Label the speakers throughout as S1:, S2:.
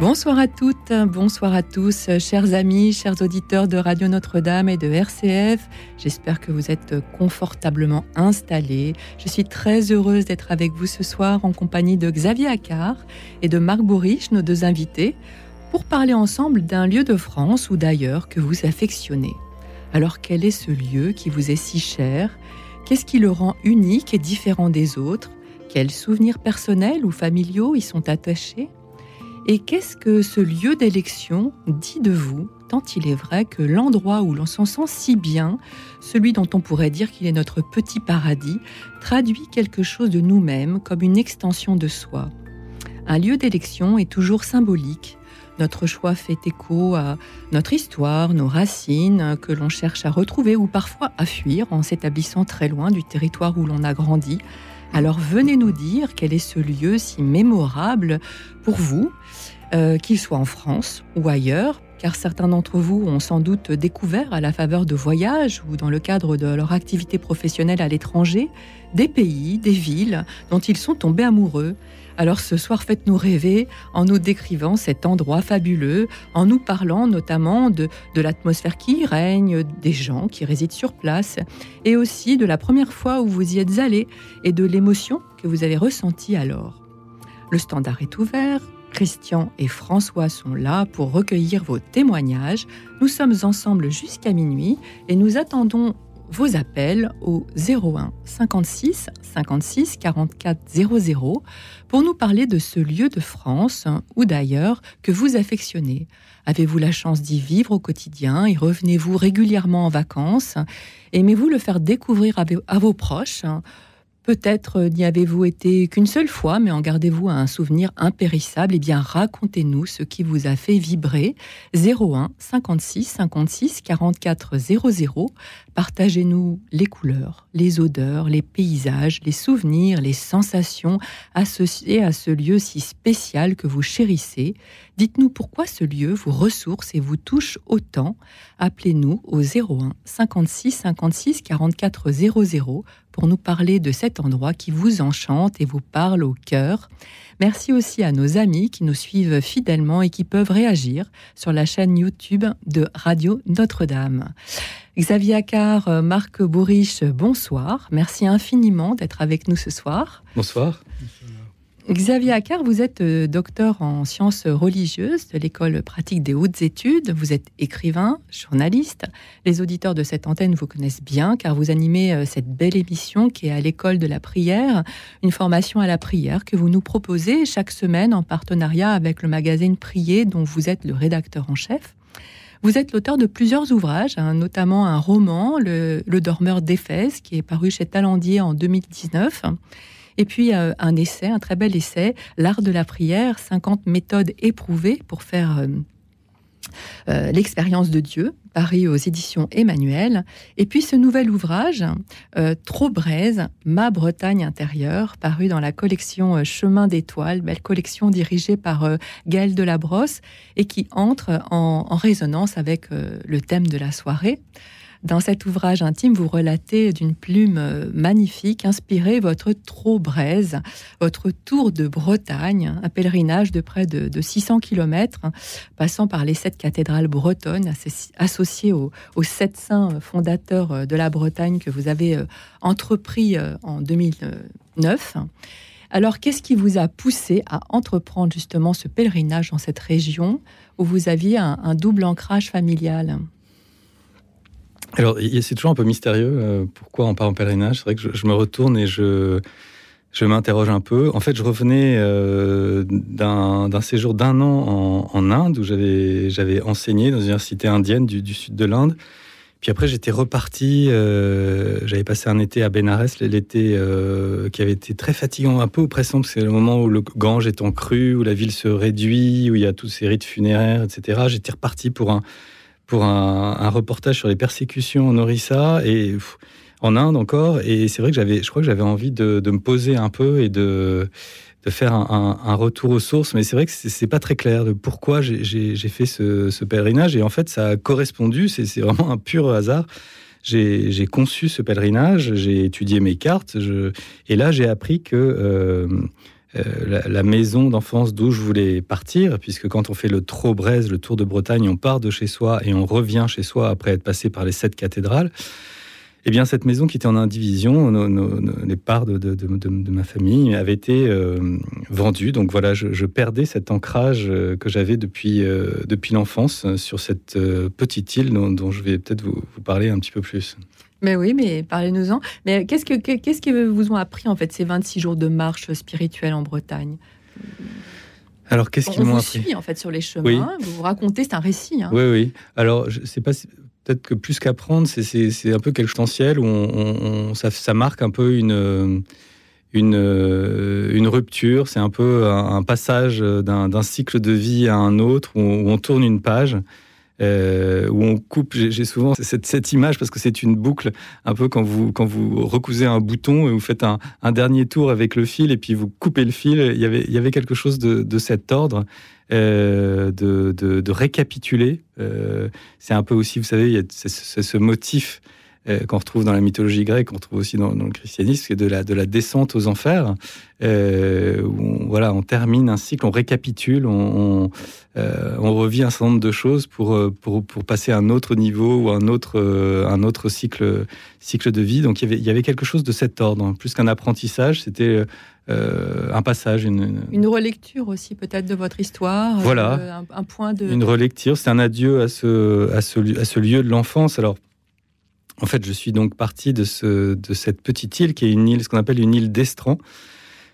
S1: Bonsoir à toutes, bonsoir à tous, chers amis, chers auditeurs de Radio Notre-Dame et de RCF. J'espère que vous êtes confortablement installés. Je suis très heureuse d'être avec vous ce soir en compagnie de Xavier Accard et de Marc Bourriche, nos deux invités, pour parler ensemble d'un lieu de France ou d'ailleurs que vous affectionnez. Alors quel est ce lieu qui vous est si cher? Qu'est-ce qui le rend unique et différent des autres? Quels souvenirs personnels ou familiaux y sont attachés? Et qu'est-ce que ce lieu d'élection dit de vous tant il est vrai que l'endroit où l'on s'en sent si bien, celui dont on pourrait dire qu'il est notre petit paradis, traduit quelque chose de nous-mêmes comme une extension de soi? Un lieu d'élection est toujours symbolique. Notre choix fait écho à notre histoire, nos racines, que l'on cherche à retrouver ou parfois à fuir en s'établissant très loin du territoire où l'on a grandi. Alors venez nous dire quel est ce lieu si mémorable pour vous, euh, qu'il soit en France ou ailleurs, car certains d'entre vous ont sans doute découvert à la faveur de voyages ou dans le cadre de leur activité professionnelle à l'étranger des pays, des villes dont ils sont tombés amoureux. Alors ce soir, faites-nous rêver en nous décrivant cet endroit fabuleux, en nous parlant notamment de, de l'atmosphère qui y règne, des gens qui résident sur place, et aussi de la première fois où vous y êtes allé et de l'émotion que vous avez ressentie alors. Le standard est ouvert, Christian et François sont là pour recueillir vos témoignages. Nous sommes ensemble jusqu'à minuit et nous attendons vos appels au 01 56 56 44 00 pour nous parler de ce lieu de France ou d'ailleurs que vous affectionnez. Avez-vous la chance d'y vivre au quotidien et revenez-vous régulièrement en vacances? Aimez-vous le faire découvrir à vos proches Peut-être euh, n'y avez-vous été qu'une seule fois, mais en gardez-vous un souvenir impérissable. Eh bien, racontez-nous ce qui vous a fait vibrer. 01 56 56 44 00. Partagez-nous les couleurs, les odeurs, les paysages, les souvenirs, les sensations associées à ce lieu si spécial que vous chérissez. Dites-nous pourquoi ce lieu vous ressource et vous touche autant. Appelez-nous au 01 56 56 44 00 pour nous parler de cet endroit qui vous enchante et vous parle au cœur. Merci aussi à nos amis qui nous suivent fidèlement et qui peuvent réagir sur la chaîne YouTube de Radio Notre-Dame. Xavier Accard, Marc Bourriche, bonsoir. Merci infiniment d'être avec nous ce soir.
S2: Bonsoir.
S1: Xavier Accard, vous êtes euh, docteur en sciences religieuses de l'école pratique des hautes études. Vous êtes écrivain, journaliste. Les auditeurs de cette antenne vous connaissent bien car vous animez euh, cette belle émission qui est à l'école de la prière, une formation à la prière que vous nous proposez chaque semaine en partenariat avec le magazine Prier dont vous êtes le rédacteur en chef. Vous êtes l'auteur de plusieurs ouvrages, hein, notamment un roman, Le, Dormeur d'Éphèse, qui est paru chez Talandier en 2019. Et puis euh, un essai, un très bel essai, L'art de la prière, 50 méthodes éprouvées pour faire euh, euh, l'expérience de Dieu, paru aux éditions Emmanuel. Et puis ce nouvel ouvrage, Trop braise, Ma Bretagne intérieure, paru dans la collection Chemin d'étoiles, belle collection dirigée par Gaël Delabrosse et qui entre en, en résonance avec le thème de la soirée. Dans cet ouvrage intime, vous relatez d'une plume euh, magnifique, inspiré votre Trop-Braise, votre tour de Bretagne, un pèlerinage de près de, 600 km, passant par les sept cathédrales bretonnes associées aux, sept saints fondateurs euh, de la Bretagne que vous avez euh, entrepris en 2009. Alors, qu'est-ce qui vous a poussé à entreprendre justement ce pèlerinage dans cette région où vous aviez un double ancrage familial?
S2: Alors, c'est toujours un peu mystérieux euh, pourquoi on part en pèlerinage. C'est vrai que je, me retourne et je, je m'interroge un peu. En fait, je revenais euh, d'un séjour d'un an en, Inde où j'avais enseigné dans une université indienne du, sud de l'Inde. Puis après, j'étais reparti. Euh, j'avais passé un été à Benares, l'été qui avait été très fatigant, un peu oppressant, parce que c'est le moment où le Gange est en crue, où la ville se réduit, où il y a tous ces rites funéraires, etc. J'étais reparti pour un pour un, reportage sur les persécutions en Orissa et en Inde encore. Et c'est vrai que j'avais, je crois que j'avais envie de, me poser un peu et de de faire un, retour aux sources. Mais c'est vrai que c'est pas très clair de pourquoi j'ai fait ce, pèlerinage. Et en fait, ça a correspondu. C'est vraiment un pur hasard. J'ai conçu ce pèlerinage, j'ai étudié mes cartes, et là j'ai appris que euh, euh, la, maison d'enfance d'où je voulais partir, puisque quand on fait le Trot-Braise, le Tour de Bretagne, on part de chez soi et on revient chez soi après être passé par les sept cathédrales. Eh bien, cette maison qui était en indivision, les parts de, ma famille avaient été euh, vendues. Donc voilà, je, perdais cet ancrage euh, que j'avais depuis, euh, depuis l'enfance sur cette petite île dont, je vais peut-être vous, parler un petit peu plus.
S1: Mais oui, mais parlez-nous-en. Mais qu'est-ce que qu'est-ce que vous ont appris en fait ces 26 jours de marche spirituelle en Bretagne?
S2: Alors, qu'est-ce qu'ils m'ont appris?
S1: On vous suit en fait sur les chemins. Vous vous racontez, c'est un récit. Hein.
S2: Oui, oui. Alors, je sais pas. Si peut-être que plus qu'apprendre, c'est un peu quelque potentiel où on, ça, marque un peu une, une, une rupture, c'est un peu un, passage d'un cycle de vie à un autre où on, tourne une page. Euh, où on coupe, j'ai souvent cette, image parce que c'est une boucle, un peu quand vous, quand vous recousez un bouton et vous faites un, dernier tour avec le fil et puis vous coupez le fil, il y avait, il y avait quelque chose de, de cet ordre. Euh, de, de, récapituler. Euh, c'est un peu aussi, vous savez, a ce motif euh, qu'on retrouve dans la mythologie grecque, qu'on retrouve aussi dans, le christianisme, c'est de la, de la descente aux enfers, où on, voilà, on termine un cycle, on récapitule, on, on, revit un certain nombre de choses pour, pour, pour, passer à un autre niveau ou un autre, un autre cycle, cycle de vie. Donc il y, avait, il y avait quelque chose de cet ordre, plus qu'un apprentissage, c'était euh, un passage,
S1: une, une, relecture aussi peut-être de votre histoire.
S2: Euh, voilà,
S1: un, point de
S2: une relecture. C'est un adieu à ce à ce, à ce lieu de l'enfance. Alors. En fait, je suis donc parti de, ce, de cette petite île qui est une île, ce qu'on appelle une île d'Estran.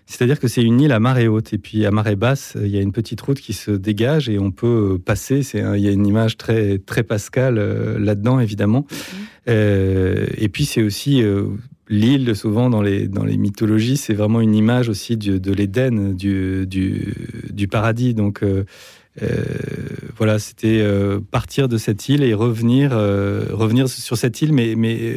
S2: C'est-à-dire que c'est une île à marée haute et puis à marée basse, il y a une petite route qui se dégage et on peut passer. C'est il y a une image très très pascale euh, là-dedans évidemment. Mmh. et puis c'est aussi l'île, souvent dans les, dans les mythologies, c'est vraiment une image aussi de l'Éden, du, du, paradis. Donc euh, euh, voilà, c'était euh, partir de cette île et revenir, revenir sur cette île, mais, mais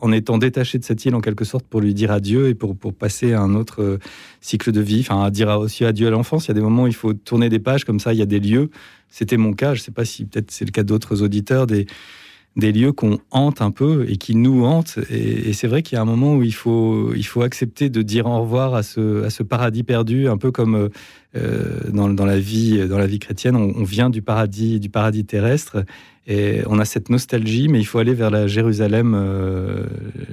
S2: en étant détaché de cette île en quelque sorte pour lui dire adieu et pour, pour passer à un autre cycle de vie. Enfin, à dire aussi adieu à l'enfance. Il y a des moments où il faut tourner des pages comme ça, il y a des lieux. C'était mon cas, je ne sais pas si peut-être c'est le cas d'autres auditeurs, des des lieux qu'on hante un peu et qui nous hantent. Et, c'est vrai qu'il y a un moment où il faut, il faut accepter de dire au revoir à ce, à ce paradis perdu, un peu comme euh, dans, dans, la vie, dans la vie chrétienne, on, vient du paradis, du paradis terrestre et on a cette nostalgie, mais il faut aller vers la Jérusalem euh,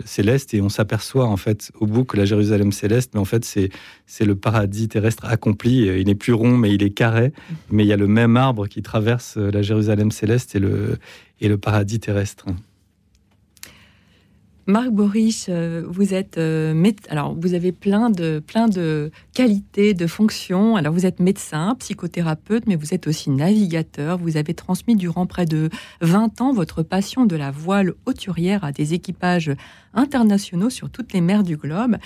S2: céleste et on s'aperçoit en fait au bout que la Jérusalem céleste, mais en fait c'est le paradis terrestre accompli. Il n'est plus rond, mais il est carré. Mais il y a le même arbre qui traverse la Jérusalem céleste et le et le paradis terrestre.
S1: Marc Boris, euh, vous êtes euh, alors vous avez plein de plein de qualités, de fonctions. Alors vous êtes médecin, psychothérapeute, mais vous êtes aussi navigateur. Vous avez transmis durant près de 20 ans votre passion de la voile hauturière à des équipages internationaux sur toutes les mers du globe.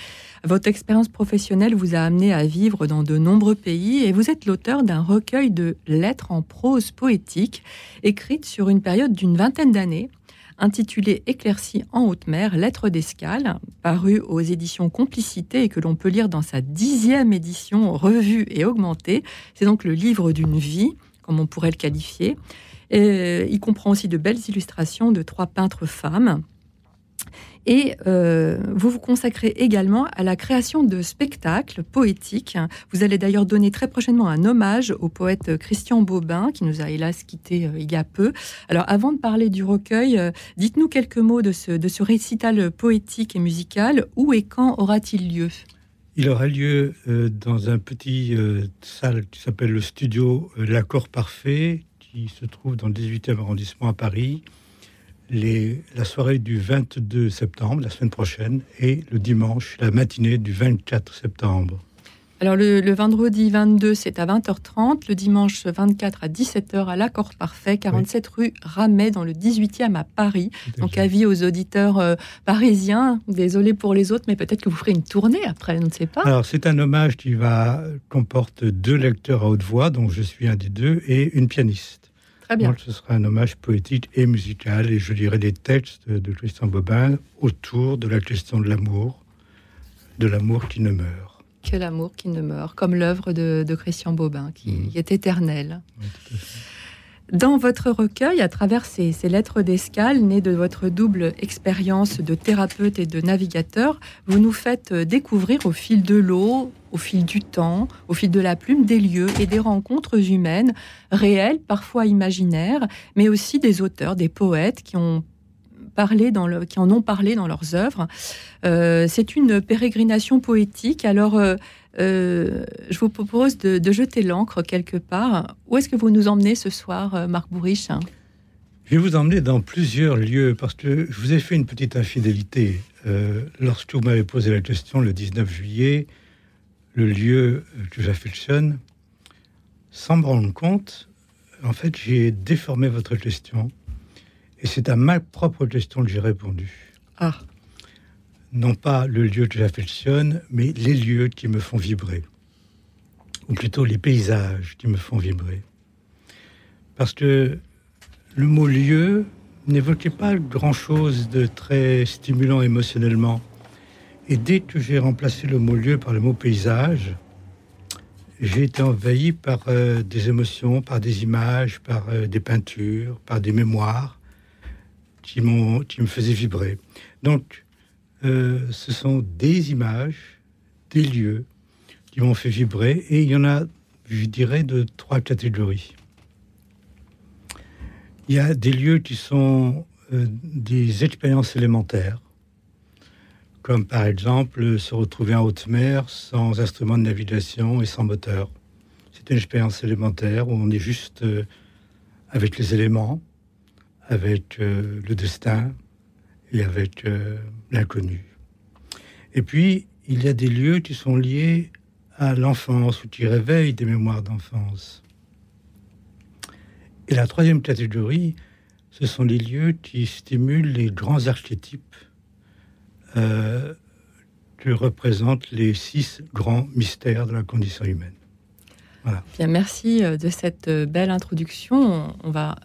S1: Votre expérience professionnelle vous a amené à vivre dans de nombreux pays et vous êtes l'auteur d'un recueil de lettres en prose poétique écrites sur une période d'une vingtaine d'années intitulé Éclaircie en haute mer, lettres d'escale, paru aux éditions Complicité et que l'on peut lire dans sa dixième édition revue et augmentée. C'est donc le livre d'une vie, comme on pourrait le qualifier. Et il comprend aussi de belles illustrations de trois peintres femmes. Et euh, vous vous consacrez également à la création de spectacles poétiques. Vous allez d'ailleurs donner très prochainement un hommage au poète Christian Bobin, qui nous a hélas quitté euh, il y a peu. Alors avant de parler du recueil, euh, dites-nous quelques mots de ce, récital poétique et musical. Où et quand aura-t-il lieu?
S3: Il aura lieu dans un petit salle qui s'appelle le studio L'Accord Parfait, qui se trouve dans le 18e arrondissement à Paris la soirée du 22 septembre, la semaine prochaine, et le dimanche, la matinée du 24 septembre.
S1: Alors le, vendredi 22, c'est à 20h30, le dimanche 24 à 17h à l'Accord Parfait, 47 rue Ramet, dans le 18e à Paris. Donc avis aux auditeurs euh, parisiens, désolé pour les autres, mais peut-être que vous ferez une tournée après, je ne sais pas.
S3: Alors c'est un hommage qui va comporte deux lecteurs à haute voix, dont je suis un des deux, et une pianiste. Ce sera un hommage poétique et musical, et je lirai des textes de Christian Bobin autour de la question de l'amour, de l'amour qui ne meurt.
S1: Que l'amour qui ne meurt, comme l'œuvre de, Christian Bobin, qui mmh. est éternelle. Dans votre recueil, à travers ces, lettres d'escale, nées de votre double expérience de thérapeute et de navigateur, vous nous faites découvrir au fil de l'eau, au fil du temps, au fil de la plume, des lieux et des rencontres humaines, réelles, parfois imaginaires, mais aussi des auteurs, des poètes qui ont parlé dans le, qui en ont parlé dans leurs œuvres. Euh, c'est une pérégrination poétique. Alors, euh, euh, je vous propose de, jeter l'encre quelque part. Où est-ce que vous nous emmenez ce soir, Marc Bourriche?
S3: Je vais vous emmener dans plusieurs lieux parce que je vous ai fait une petite infidélité. lorsque vous m'avez posé la question le 19 juillet, le lieu que j'affectionne, sans me rendre compte, en fait, j'ai déformé votre question et c'est à ma propre question que j'ai répondu.
S1: Ah.
S3: Non pas le lieu que j'affectionne, mais les lieux qui me font vibrer. Ou plutôt les paysages qui me font vibrer. Parce que le mot lieu n'évoquait pas grand-chose de très stimulant émotionnellement. Et dès que j'ai remplacé le mot lieu par le mot paysage, j'ai été envahi par euh, des émotions, par des images, par euh, des peintures, par des mémoires qui, qui me faisaient vibrer. Donc, euh, ce sont des images, des lieux qui m'ont fait vibrer, et il y en a, je dirais, de trois catégories. Il y a des lieux qui sont euh, des expériences élémentaires, comme par exemple se retrouver en haute mer sans instrument de navigation et sans moteur. C'est une expérience élémentaire où on est juste euh, avec les éléments, avec euh, le destin et avec euh, l'inconnu. Et puis, il y a des lieux qui sont liés à l'enfance ou qui réveillent des mémoires d'enfance. Et la troisième catégorie, ce sont les lieux qui stimulent les grands archétypes euh, que représentent les six grands mystères de la condition humaine.
S1: Voilà. Bien, merci de cette belle introduction. On va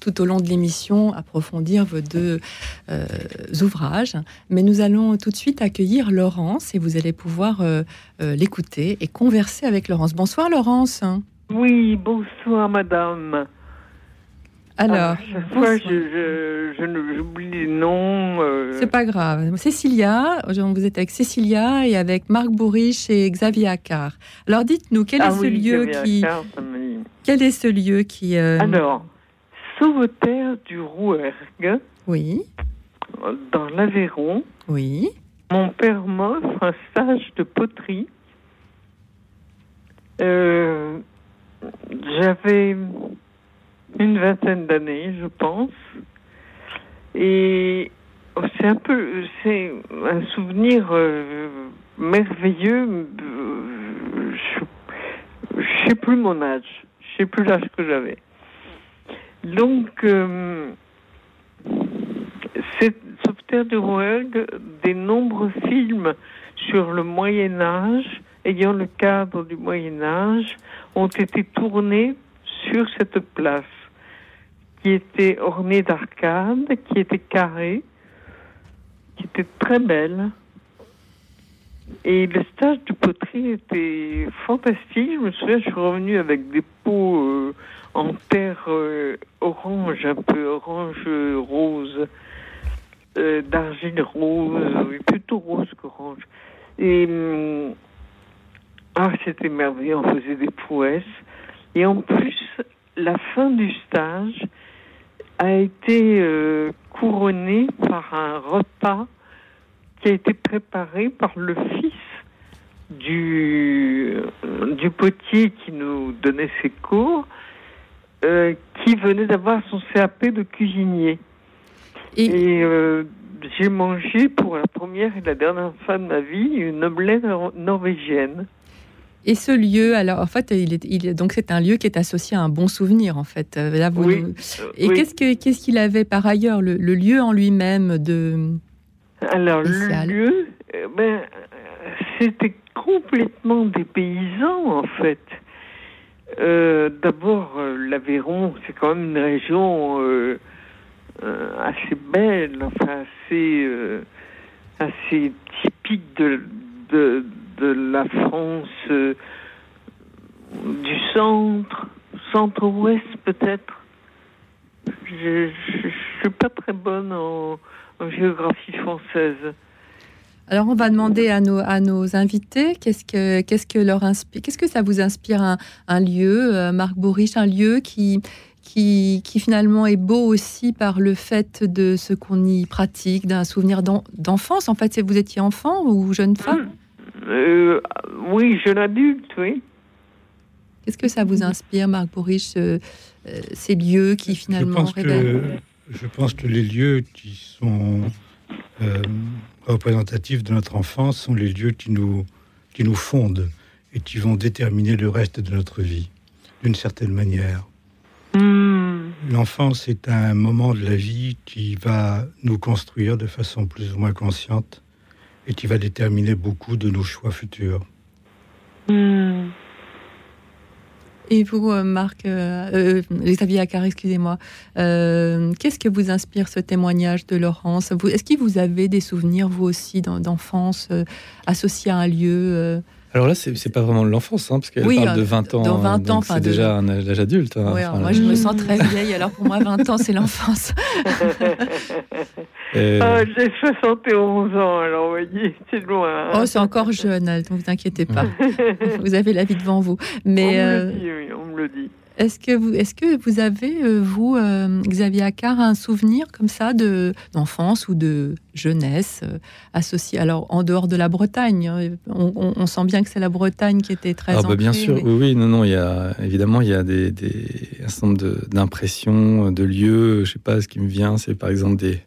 S1: tout au long de l'émission approfondir vos deux euh, ouvrages. Mais nous allons tout de suite accueillir Laurence et vous allez pouvoir euh, euh, l'écouter et converser avec Laurence. Bonsoir Laurence.
S4: Oui, bonsoir madame.
S1: Alors,
S4: ah, je, j'oublie les noms.
S1: C'est pas grave. Cécilia, vous êtes avec Cécilia et avec Marc Bourriche et Xavier Accard. Alors dites-nous, quel, est, ce lieu qui... quel est ce lieu qui...
S4: Alors, Sauveterre du Rouergue.
S1: Oui.
S4: Dans l'Aveyron.
S1: Oui.
S4: Mon père m'offre un stage de poterie. Euh, j'avais une vingtaine d'années, je pense. Et c'est un peu, c'est un souvenir euh, merveilleux. Je, ne sais plus mon âge. Je sais plus l'âge que j'avais. Donc, euh, Sauveterre de Rouergue, des nombreux films sur le Moyen Âge, ayant le cadre du Moyen Âge, ont été tournés sur cette place, qui était ornée d'arcades, qui était carrée, qui était très belle. Et le stage de poterie était fantastique. Je me souviens, je suis revenue avec des pots euh, en terre euh, orange, un peu orange rose, euh, d'argile rose, plutôt rose qu'orange. Et hum, ah, c'était merveilleux, on faisait des prouesses. Et en plus, la fin du stage a été euh, couronnée par un repas qui a été préparé par le fils du, du potier qui nous donnait ses cours euh, qui venait d'avoir son CAP de cuisinier. Et, euh, j'ai mangé pour la première et la dernière fois de ma vie une omelette norvégienne.
S1: Et ce lieu, alors en fait, il est, il, donc c'est un lieu qui est associé à un bon souvenir en fait. Euh,
S4: oui,
S1: Et qu'est-ce que qu'est-ce qu'il avait par ailleurs, le, lieu en lui-même de
S4: Alors le lieu, ben, c'était complètement des paysans en fait. Euh, d'abord, euh, l'Aveyron, c'est quand même une région euh, assez belle, enfin assez, assez typique de, de, la France du centre, centre-ouest peut-être. Je ne suis pas très bonne en, géographie française.
S1: Alors, on va demander à nos, à nos invités qu'est-ce que, qu'est-ce que leur inspire, qu'est-ce que ça vous inspire un, un lieu, euh, Marc Bourriche, un lieu qui, qui, qui, finalement est beau aussi par le fait de ce qu'on y pratique, d'un souvenir d'enfance. En fait, vous étiez enfant ou jeune femme?
S4: Euh, Oui, jeune adulte, oui.
S1: Qu'est-ce que ça vous inspire, Marc Bourriche, euh, ces lieux qui finalement
S3: je pense, que, je pense que les lieux qui sont euh, représentatifs de notre enfance sont les lieux qui nous, qui nous fondent et qui vont déterminer le reste de notre vie, d'une certaine manière. Hmm. L'enfance est un moment de la vie qui va nous construire de façon plus ou moins consciente et qui va déterminer beaucoup de nos choix futurs.
S1: Hmm. Et vous, euh, Marc, euh, euh, Xavier Accard, excusez-moi, qu'est-ce que vous inspire ce témoignage de Laurence? Est-ce que vous avez des souvenirs, vous aussi, d'enfance associés à un lieu
S2: alors là, c'est pas vraiment l'enfance, hein, parce qu'elle parle de 20 ans.
S1: Dans 20 ans,
S2: c'est déjà un âge adulte.
S1: Hein, moi, je me sens très vieille, alors pour moi, 20 ans, c'est l'enfance.
S4: Ah, j'ai 71 ans, alors vous voyez, c'est loin.
S1: Hein. Oh, c'est encore jeune, ne vous inquiétez pas. vous avez la vie devant vous. Mais,
S4: on me le dit, oui, on me le dit.
S1: Est-ce que vous, est-ce que vous avez, euh, vous, euh, Xavier Accard, un souvenir comme ça de d'enfance ou de jeunesse euh, associé Alors en dehors de la Bretagne, hein, on, sent bien que c'est la Bretagne qui était très. Ah
S2: bah bien sûr, oui, oui, non, non, il y a évidemment il y a des, des un certain nombre d'impressions, de, lieux. Je sais pas, ce qui me vient, c'est par exemple des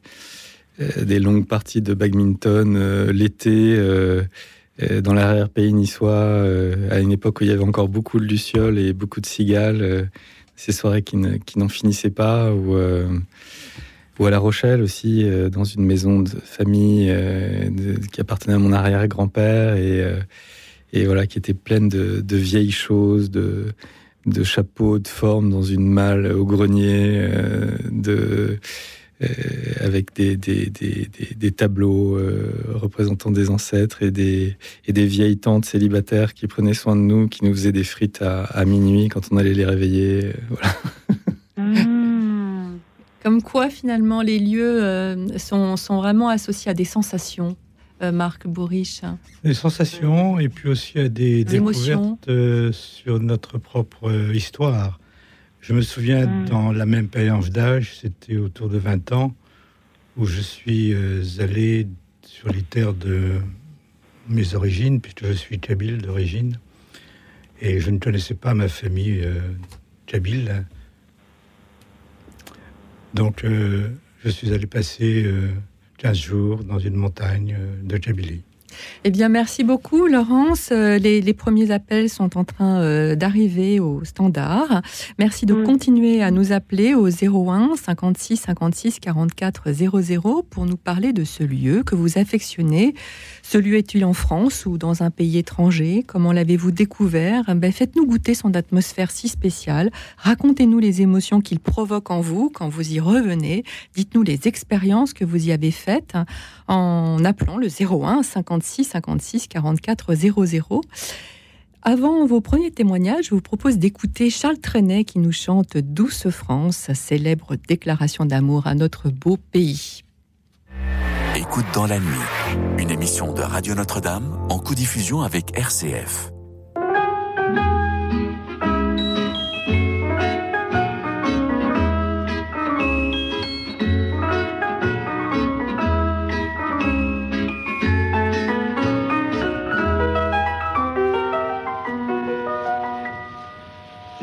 S2: des longues parties de badminton l'été dans l'arrière-pays niçois, euh, à une époque où il y avait encore beaucoup de lucioles et beaucoup de cigales, euh, ces soirées qui, n'en finissaient pas, ou, à La Rochelle aussi, dans une maison de famille qui appartenait à mon arrière-grand-père et, voilà, qui était pleine de, vieilles choses, de, de chapeaux de forme dans une malle au grenier, de euh, avec des, des, des, des tableaux euh, représentant des ancêtres et des, et des vieilles tantes célibataires qui prenaient soin de nous, qui nous faisaient des frites à, à minuit quand on allait les réveiller. Euh, voilà.
S1: Mmh. Comme quoi, finalement, les lieux sont, sont, vraiment associés à des sensations. Marc Bourriche.
S3: Des sensations et puis aussi à des, des découvertes sur notre propre histoire. Je me souviens, mm. dans la même période d'âge, c'était autour de 20 ans, où je suis euh, allé sur les terres de mes origines, puisque je suis kabyle d'origine, et je ne connaissais pas ma famille euh, kabyle. Donc, euh, je suis allé passer 15 jours dans une montagne de Kabylie.
S1: Eh bien, merci beaucoup, Laurence. Euh, les, premiers appels sont en train euh, d'arriver au standard. Merci de mm. continuer à nous appeler au 01 56 56 44 00 pour nous parler de ce lieu que vous affectionnez. Ce lieu est-il en France ou dans un pays étranger? Comment l'avez-vous découvert? Ben, Faites-nous goûter son atmosphère si spéciale. Racontez-nous les émotions qu'il provoque en vous quand vous y revenez. Dites-nous les expériences que vous y avez faites en appelant le 01 56 56 44 00. Avant vos premiers témoignages, je vous propose d'écouter Charles Trenet qui nous chante Douce France, sa célèbre déclaration d'amour à notre beau pays.
S5: Écoute dans la nuit, une émission de Radio Notre-Dame en co-diffusion avec RCF.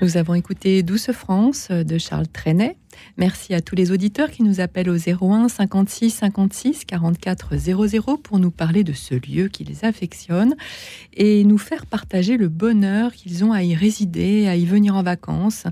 S1: Nous avons écouté Douce France de Charles Trenet. Merci à tous les auditeurs qui nous appellent au 01 56 56 44 00 pour nous parler de ce lieu qu'ils affectionnent et nous faire partager le bonheur qu'ils ont à y résider, à y venir en vacances.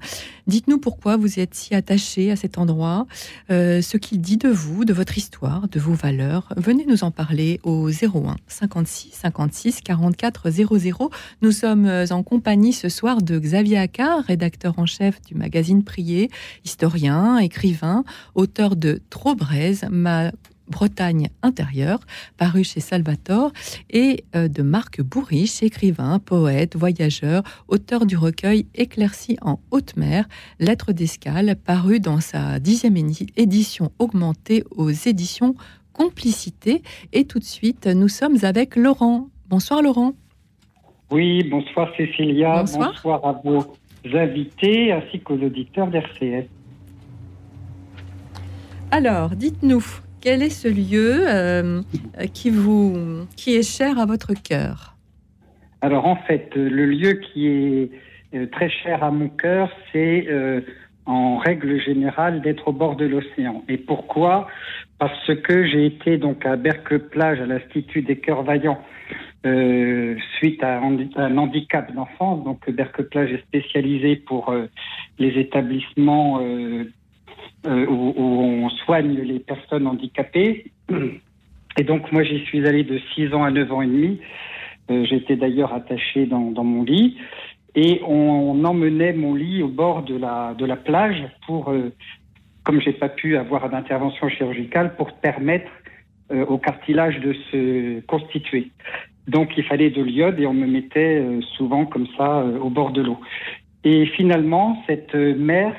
S1: Dites-nous pourquoi vous êtes si attaché à cet endroit, euh, ce qu'il dit de vous, de votre histoire, de vos valeurs. Venez nous en parler au 01 56 56 44 00. Nous sommes en compagnie ce soir de Xavier Accard, rédacteur en chef du magazine Prier, historien écrivain, auteur de Trop braise, ma Bretagne intérieure, paru chez Salvatore, et euh, de Marc Bourriche, écrivain, poète, voyageur, auteur du recueil Éclairci en haute mer, Lettres d'escale, paru dans sa dixième édition augmentée aux éditions Complicité. Et tout de suite, nous sommes avec Laurent. Bonsoir Laurent.
S6: Oui, bonsoir Cécilia. Bonsoir, à vos invités ainsi qu'aux auditeurs d'RCS.
S1: Alors, dites-nous, quel est ce lieu euh, qui, vous, qui est cher à votre cœur?
S6: Alors, en fait, le lieu qui est euh, très cher à mon cœur, c'est euh, en règle générale d'être au bord de l'océan. Et pourquoi? Parce que j'ai été donc à Bercle-Plage, à l'Institut des Cœurs Vaillants, suite à un, handicap d'enfance. Donc Bercle-Plage est spécialisé pour les établissements euh, où, on soigne les personnes handicapées. Et donc moi j'y suis allé de 6 ans à 9 ans et demi. Euh, j'étais d'ailleurs attaché dans, mon lit. Et on, emmenait mon lit au bord de la, plage pour, euh, comme j'ai pas pu avoir d'intervention chirurgicale, pour permettre euh, au cartilage de se constituer. Donc il fallait de l'iode et on me mettait souvent comme ça au bord de l'eau. Et finalement, cette mer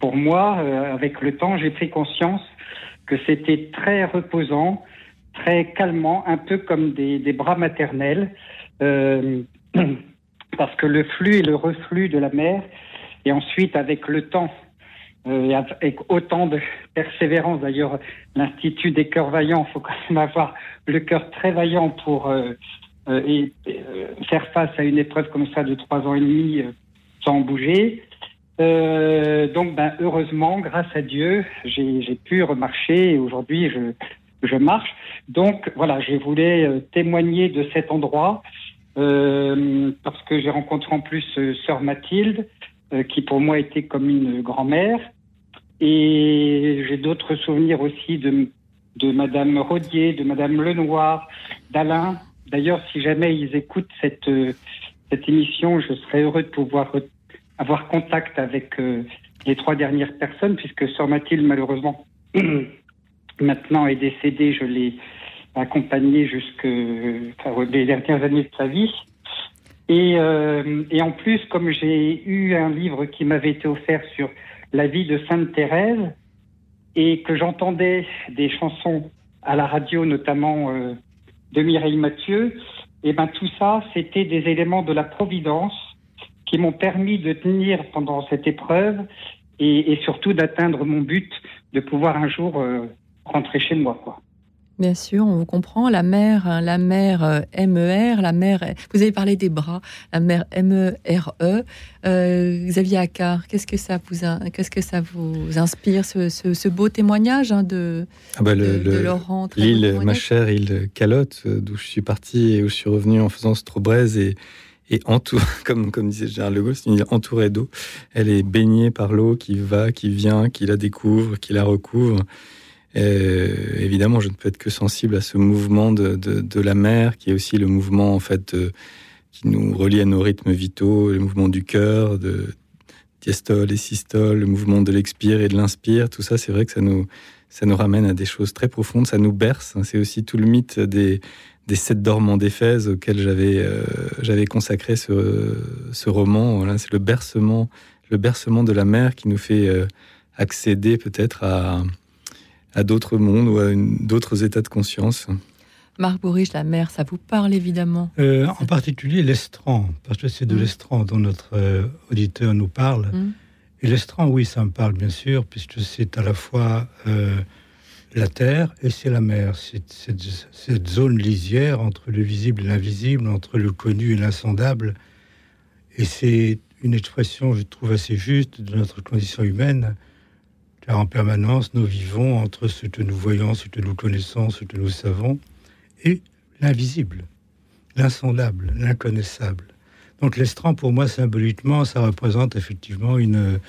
S6: pour moi, euh, avec le temps, j'ai pris conscience que c'était très reposant, très calmant, un peu comme des, bras maternels, euh, parce que le flux et le reflux de la mer, et ensuite avec le temps, euh, avec autant de persévérance, d'ailleurs, l'Institut des cœurs vaillants, il faut quand même avoir le cœur très vaillant pour et, faire face à une épreuve comme ça de trois ans et demi sans bouger. Euh, donc, ben, heureusement, grâce à Dieu, j'ai pu remarcher et aujourd'hui, je, marche. Donc, voilà, je voulais euh, témoigner de cet endroit euh, parce que j'ai rencontré en plus sœur Mathilde, qui pour moi était comme une grand-mère. Et j'ai d'autres souvenirs aussi de, de Madame Rodier, de Madame Lenoir, d'Alain. D'ailleurs, si jamais ils écoutent cette, cette émission, je serais heureux de pouvoir avoir contact avec euh, les trois dernières personnes, puisque Sœur Mathilde, malheureusement, maintenant est décédée. Je l'ai accompagnée jusque enfin, les dernières années de sa vie. Et, euh, et en plus, comme j'ai eu un livre qui m'avait été offert sur la vie de Sainte Thérèse, et que j'entendais des chansons à la radio, notamment euh, de Mireille Mathieu, et ben tout ça, c'était des éléments de la providence qui m'ont permis de tenir pendant cette épreuve et, et surtout d'atteindre mon but de pouvoir un jour euh, rentrer chez moi, quoi.
S1: Bien sûr, on vous comprend. La mère, hein, la mère euh, MER, la mère. Vous avez parlé des bras. La mère MERE. -E. Euh, Xavier Accard, qu'est-ce que ça vous, qu'est-ce que ça vous inspire ce, ce, beau témoignage hein, de,
S2: ah bah le, de, Laurent L'île, ma chère île Calotte, euh, d'où je suis parti et où je suis revenu en faisant Strobrez et et entour, comme, disait Gérard Le Gaulle, c'est une île entourée d'eau. Elle est baignée par l'eau qui va, qui vient, qui la découvre, qui la recouvre. Euh, évidemment, je ne peux être que sensible à ce mouvement de, la mer, qui est aussi le mouvement en fait qui nous relie à nos rythmes vitaux, le mouvement du cœur, de diastole et systole, le mouvement de l'expire et de l'inspire. Tout ça, c'est vrai que ça nous ramène à des choses très profondes, ça nous berce. C'est aussi tout le mythe des, des sept dormants d'Éphèse auxquels j'avais euh, j'avais consacré ce, ce roman. Voilà, c'est le bercement le bercement de la mer qui nous fait euh, accéder peut-être à à d'autres mondes ou à d'autres états de conscience.
S1: Marc Bourriche, la mer, ça vous parle évidemment
S3: euh, En particulier l'estran, parce que c'est de mmh. l'estran dont notre euh, auditeur nous parle. Mmh. Et l'estran, oui, ça me parle bien sûr, puisque c'est à la fois euh, la terre et c'est la mer. C'est cette zone lisière entre le visible et l'invisible, entre le connu et l'insondable. Et c'est une expression, je trouve, assez juste de notre condition humaine car en permanence, nous vivons entre ce que nous voyons, ce que nous connaissons, ce que nous savons, et l'invisible, l'insondable, l'inconnaissable. Donc l'estran, pour moi, symboliquement, ça représente effectivement une,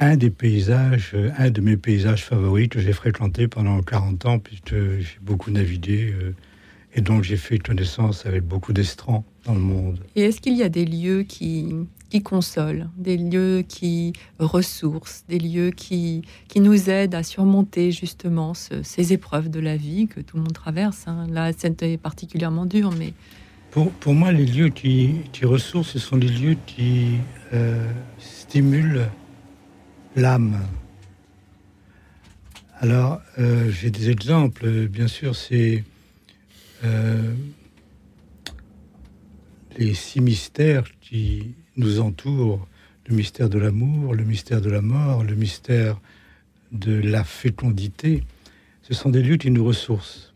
S3: un des paysages, un de mes paysages favoris que j'ai fréquenté pendant 40 ans, puisque j'ai beaucoup navigué, euh, et donc j'ai fait connaissance avec beaucoup d'estrans dans le monde.
S1: Et est-ce qu'il y a des lieux qui, qui consolent, des lieux qui ressourcent, des lieux qui, qui nous aident à surmonter justement ces épreuves de la vie que tout le monde traverse. Hein? Là, c'était particulièrement dur, mais...
S3: Pour, pour, moi, les lieux qui, qui ressourcent, ce sont les lieux qui euh, stimulent l'âme. Alors, euh, j'ai des exemples, bien sûr, c'est euh, les six mystères qui nous entourent, le mystère de l'amour, le mystère de la mort, le mystère de la fécondité, ce sont des lieux qui nous ressourcent.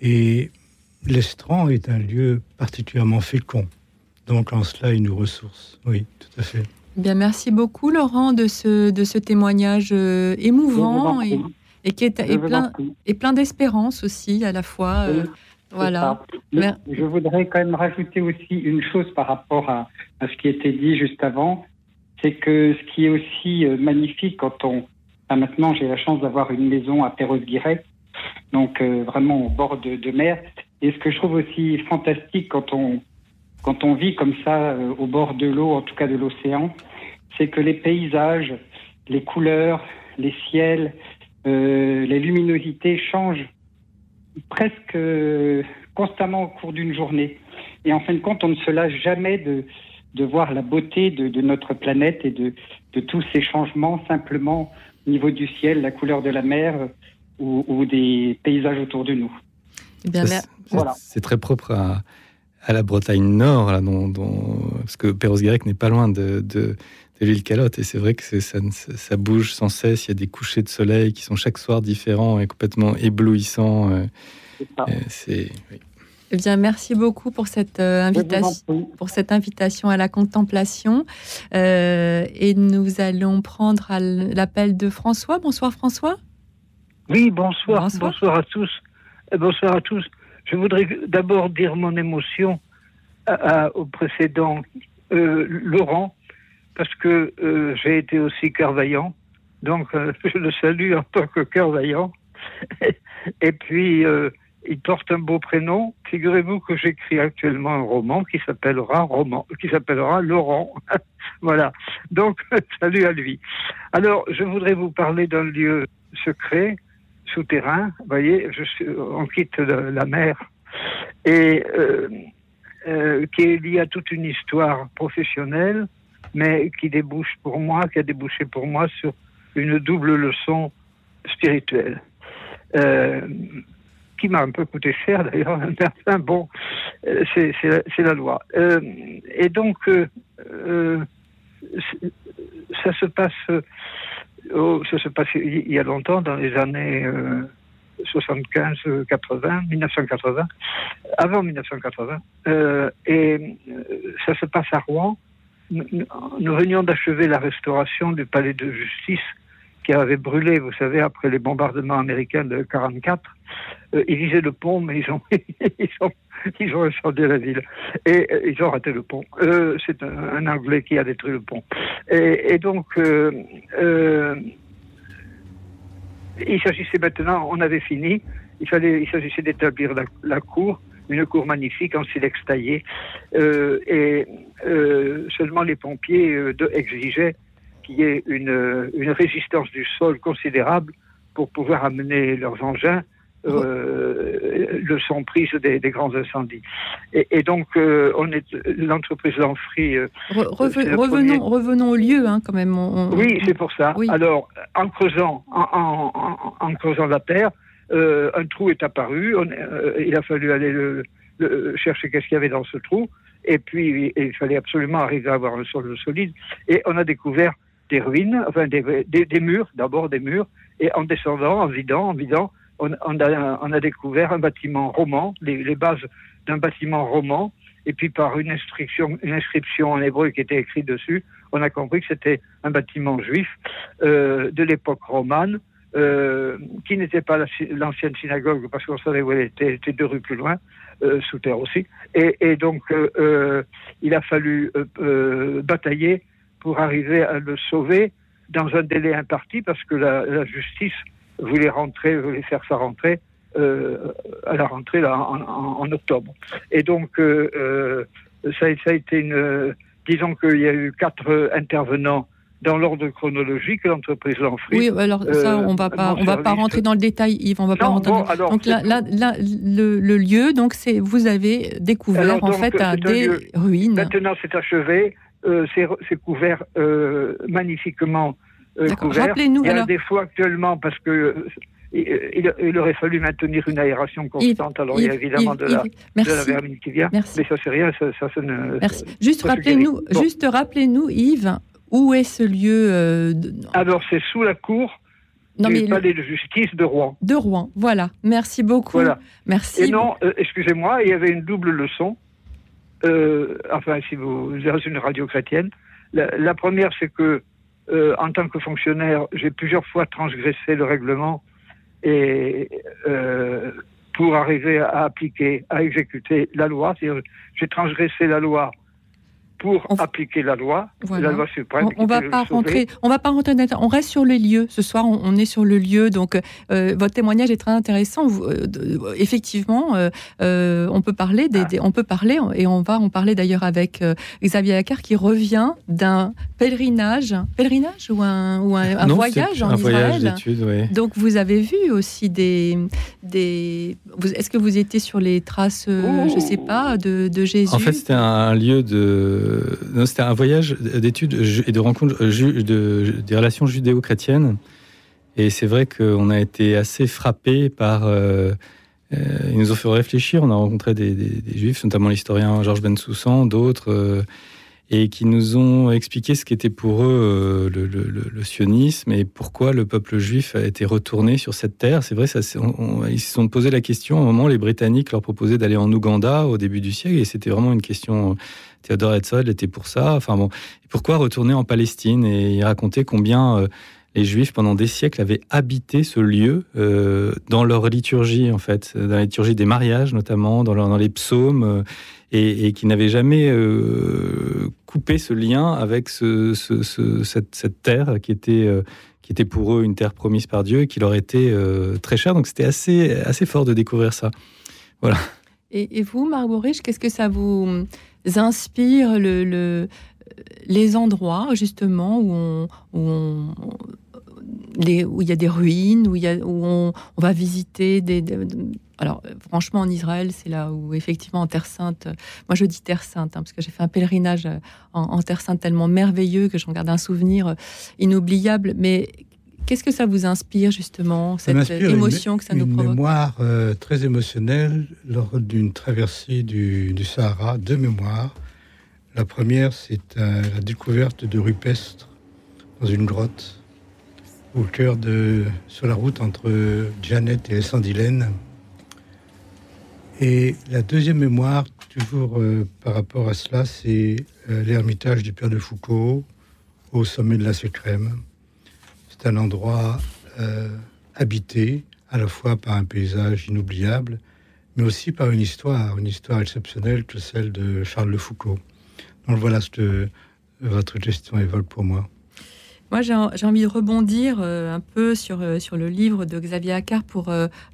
S3: Et l'estran est un lieu particulièrement fécond. Donc en cela, il nous ressource. Oui, tout à fait.
S1: Bien, merci beaucoup Laurent de ce, de ce témoignage euh, émouvant et, et, qui est, plein, et plein d'espérance aussi à la fois. Euh, voilà.
S6: Je voudrais quand même rajouter aussi une chose par rapport à, à ce qui était dit juste avant, c'est que ce qui est aussi euh, magnifique quand on... maintenant, j'ai la chance d'avoir une maison à Perros-Guirec, donc euh, vraiment au bord de, de, mer. Et ce que je trouve aussi fantastique quand on, quand on vit comme ça euh, au bord de l'eau, en tout cas de l'océan, c'est que les paysages, les couleurs, les ciels, les luminosités changent presque constamment au cours d'une journée. Et en fin de compte, on ne se lasse jamais de, de voir la beauté de, de notre planète et de, de, tous ces changements simplement au niveau du ciel, la couleur de la mer ou, ou des paysages autour de nous.
S2: Eh voilà. C'est très propre à, à, la Bretagne Nord, là, dont, parce que Perros-Guirec n'est pas loin de, de, de l'île Calotte, et c'est vrai que ça, ça, bouge sans cesse, il y a des couchers de soleil qui sont chaque soir différents et complètement éblouissants.
S1: C'est oui. Eh bien, merci beaucoup pour cette, euh, invitation, pour cette invitation à la contemplation. Euh, et nous allons prendre l'appel de François. Bonsoir François.
S7: Oui, bonsoir. Bonsoir, à tous. Euh, bonsoir à tous. Je voudrais d'abord dire mon émotion au précédent Laurent, parce que j'ai été aussi carvaillant Donc, je le salue en tant que cœur vaillant. Et puis, il porte un beau prénom. Figurez-vous que j'écris actuellement un roman qui s'appellera roman, qui s'appellera Laurent. voilà. Donc, salut à lui. Alors, je voudrais vous parler d'un lieu secret, souterrain. Vous voyez, je on quitte la mer et euh, euh, qui est lié à toute une histoire professionnelle, mais qui débouche pour moi, qui a débouché pour moi sur une double leçon spirituelle. Euh, qui m'a un peu coûté cher d'ailleurs, enfin bon, c'est la, loi. Et donc, ça se passe, oh, ça se passe il y a longtemps, dans les années 75, 80, 1980, avant 1980, et ça se passe à Rouen. nous venions d'achever la restauration du palais de justice qui avait brûlé, vous savez, après les bombardements américains de 44. Euh, ils visaient le pont, mais ils ont, ils ont, ils ont incendié la ville. Et euh, ils ont raté le pont. Euh, c'est un, Anglais qui a détruit le pont. Et, donc, il s'agissait maintenant, on avait fini, il, fallait, il s'agissait d'établir la, cour, une cour magnifique en silex taillé. et seulement les pompiers exigeaient qu'il y ait une, une résistance du sol considérable pour pouvoir amener leurs engins euh, le son prise des, grands incendies. Et, donc, euh, on est l'entreprise Lanfry. Euh,
S1: revenons, revenons au lieu, hein, quand même.
S7: Oui, c'est pour ça. Alors, en creusant, en, en, creusant la terre, un trou est apparu. il a fallu aller le, chercher qu'est-ce qu'il y avait dans ce trou. Et puis, il fallait absolument arriver à avoir un sol solide. Et on a découvert des ruines, enfin des, des, murs, d'abord des murs, et en descendant, en vidant, en vidant, on, on, a, on a, découvert un bâtiment roman, les, les bases d'un bâtiment roman, et puis par une inscription, une inscription en hébreu qui était écrite dessus, on a compris que c'était un bâtiment juif euh, de l'époque romane, euh, qui n'était pas l'ancienne synagogue, parce qu'on savait où elle était, était deux rues plus loin, euh, sous terre aussi. Et, et donc, euh, euh, il a fallu batailler pour arriver à le sauver dans un délai imparti parce que la, justice voulait rentrer, voulait faire sa rentrée euh, à la rentrée là, en, octobre. Et donc, euh, euh, ça, ça, a été une. disons qu'il y a eu quatre intervenants dans l'ordre chronologique, l'entreprise Lanfrey.
S1: Oui, alors ça, on va pas, on va pas rentrer dans le détail, Yves. On va pas rentrer. donc là, là, le, lieu, donc c'est, vous avez découvert en fait des ruines.
S7: Maintenant, c'est achevé. Euh, c'est couvert euh, magnifiquement euh.
S1: Rappelez-nous.
S7: Il y a des fois actuellement parce que il, aurait fallu maintenir une aération constante. alors il y a évidemment de, la, vermine qui vient, Merci. mais ça c'est rien, ça, ça, ne.
S1: Merci. Juste rappelez-nous, juste rappelez-nous, Yves, où est ce lieu
S7: Alors c'est sous la cour. Non, du palais de justice de Rouen.
S1: De Rouen, voilà. Merci beaucoup. Voilà. Merci.
S7: Et non, excusez-moi, il y avait une double leçon euh, enfin, si vous êtes une radio chrétienne. La, première, c'est que, euh, en tant que fonctionnaire, j'ai plusieurs fois transgressé le règlement et euh, pour arriver à appliquer, à exécuter la loi. J'ai transgressé la loi pour appliquer la loi, la loi suprême.
S1: On, ne va pas rentrer, on va pas rentrer. On reste sur les lieux. Ce soir, on, est sur le lieu. Donc, euh, votre témoignage est très intéressant. Euh, effectivement, euh, on peut parler des, on peut parler et on va en parler d'ailleurs avec Xavier Accard qui revient d'un pèlerinage, pèlerinage ou un, ou un, voyage en un Israël.
S2: oui.
S1: Donc, vous avez vu aussi des, des. Est-ce que vous étiez sur les traces, je je sais pas, de, de Jésus?
S2: En fait, c'était un lieu de c'était un voyage d'études et de rencontres de, des relations judéo-chrétiennes. Et c'est vrai qu'on a été assez frappé par. Euh, euh, ils nous ont fait réfléchir. On a rencontré des, juifs, notamment l'historien Georges Bensoussan, d'autres. Euh, et qui nous ont expliqué ce qu'était pour eux euh, le, sionisme et pourquoi le peuple juif a été retourné sur cette terre. C'est vrai, ça, ils se sont posé la question au moment les Britanniques leur proposaient d'aller en Ouganda au début du siècle, et c'était vraiment une question. Théodore Herzl était pour ça. Enfin bon, pourquoi retourner en Palestine? Et il racontait combien euh, les Juifs pendant des siècles avaient habité ce lieu dans leur liturgie en fait, dans la liturgie des mariages notamment, dans, les psaumes, et, qui n'avaient jamais coupé ce lien avec cette, terre qui était qui était pour eux une terre promise par Dieu et qui leur était très chère. Donc c'était assez, assez fort de découvrir ça. Voilà.
S1: Et, vous, Margot qu'est-ce que ça vous inspire le, les endroits justement où on, les, où il y a des ruines, où, il y a, où on, va visiter des, alors franchement en Israël, c'est là où effectivement en Terre Sainte, moi je dis Terre Sainte hein, parce que j'ai fait un pèlerinage en, en, Terre Sainte tellement merveilleux que j'en garde un souvenir inoubliable. Mais Qu'est-ce que ça vous inspire justement, cette émotion que ça nous provoque
S3: Une mémoire euh, très émotionnelle lors d'une traversée du, Sahara, deux mémoires. La première, c'est euh, la découverte de rupestres dans une grotte au cœur de, sur la route entre Janet et Sandilène. Et la deuxième mémoire, toujours euh, par rapport à cela, c'est l'ermitage du Père de Foucault au sommet de la Sucrème c'est un endroit euh, habité à la fois par un paysage inoubliable, mais aussi par une histoire, une histoire exceptionnelle que celle de Charles Le Foucault. Donc voilà ce que votre question évoque pour moi.
S1: Moi, j'ai envie de rebondir euh, un peu sur, euh, sur le livre de Xavier Accart pour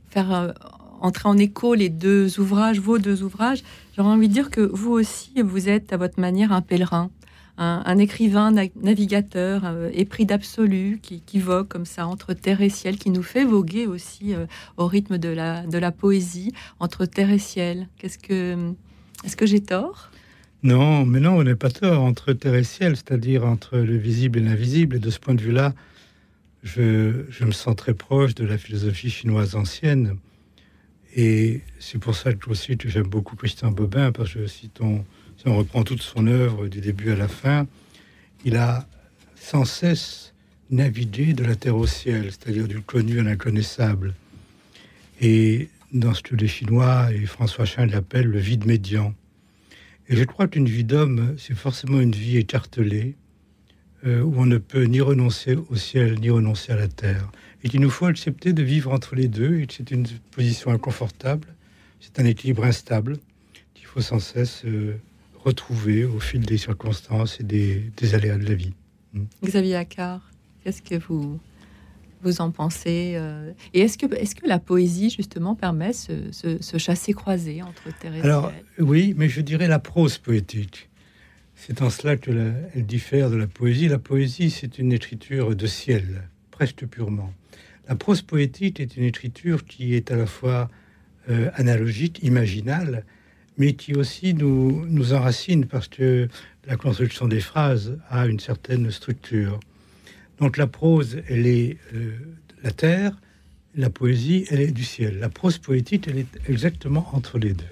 S1: faire entrer en écho les deux ouvrages, vos deux ouvrages. J'aurais envie de dire que vous aussi, vous êtes à votre manière un pèlerin un, écrivain navigateur euh, épris d'absolu qui, vogue comme ça entre terre et ciel, qui nous fait voguer aussi euh, au rythme de la, de la poésie entre terre et ciel. Qu'est-ce que est-ce que j'ai tort?
S3: Non, mais non, on n'est pas tort entre terre et ciel, c'est-à-dire entre le visible et l'invisible. Et de ce point de vue-là, je, me sens très proche de la philosophie chinoise ancienne. Et c'est pour ça que aussi j'aime beaucoup Christian Bobin, parce que si on reprend toute son œuvre du début à la fin, il a sans cesse navigué de la terre au ciel, c'est-à-dire du connu à l'inconnaissable. Et dans ce que les Chinois et François Chin l'appellent le vide médian. Et je crois qu'une vie d'homme, c'est forcément une vie écartelée, euh, où on ne peut ni renoncer au ciel, ni renoncer à la terre. Et qu'il nous faut accepter de vivre entre les deux, et c'est une position inconfortable, c'est un équilibre instable qu'il faut sans cesse euh, retrouver au fil des circonstances et des, aléas de la vie.
S1: Hmm. Xavier Accard, qu'est-ce que vous, vous en pensez euh, Et est-ce que, est que la poésie, justement, permet ce, ce, chassé-croisé entre terre et
S3: Alors, oui, mais je dirais la prose poétique. C'est en cela qu'elle diffère de la poésie. La poésie, c'est une écriture de ciel, presque purement. La prose poétique est une écriture qui est à la fois euh, analogique, imaginale, mais qui aussi nous, nous enracine parce que la construction des phrases a une certaine structure. Donc la prose, elle est euh, la terre, la poésie, elle est du ciel. La prose poétique, elle est exactement entre les deux.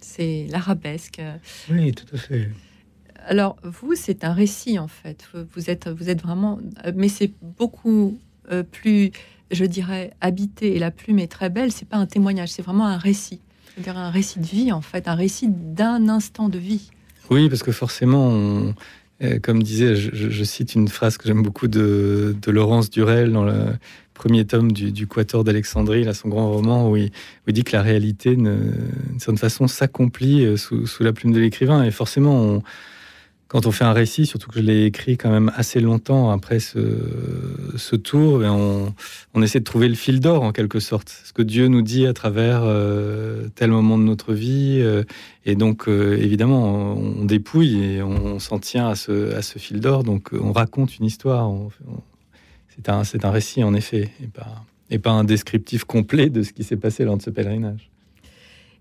S1: C'est l'arabesque.
S3: Oui, tout à fait.
S1: Alors vous, c'est un récit en fait. Vous êtes, vous êtes vraiment, mais c'est beaucoup euh, plus, je dirais, habité. Et la plume est très belle. C'est pas un témoignage, c'est vraiment un récit cest un récit de vie, en fait, un récit d'un instant de vie.
S2: Oui, parce que forcément, euh, comme disait, je, cite une phrase que j'aime beaucoup de, Laurence Durel dans le premier tome du, Quator d'Alexandrie, là, son grand roman, où il, dit que la réalité, d'une certaine façon, s'accomplit euh, sous, la plume de l'écrivain. Et forcément, quand on fait un récit, surtout que je l'ai écrit quand même assez longtemps après ce, tour, ben on, essaie de trouver le fil d'or en quelque sorte. Ce que Dieu nous dit à travers euh, tel moment de notre vie. Euh, et donc, euh, évidemment, on, dépouille et on, s'en tient à ce, fil d'or. Donc, on raconte une histoire. c'est un, récit, en effet, et et pas un descriptif complet de ce qui s'est passé lors de ce pèlerinage.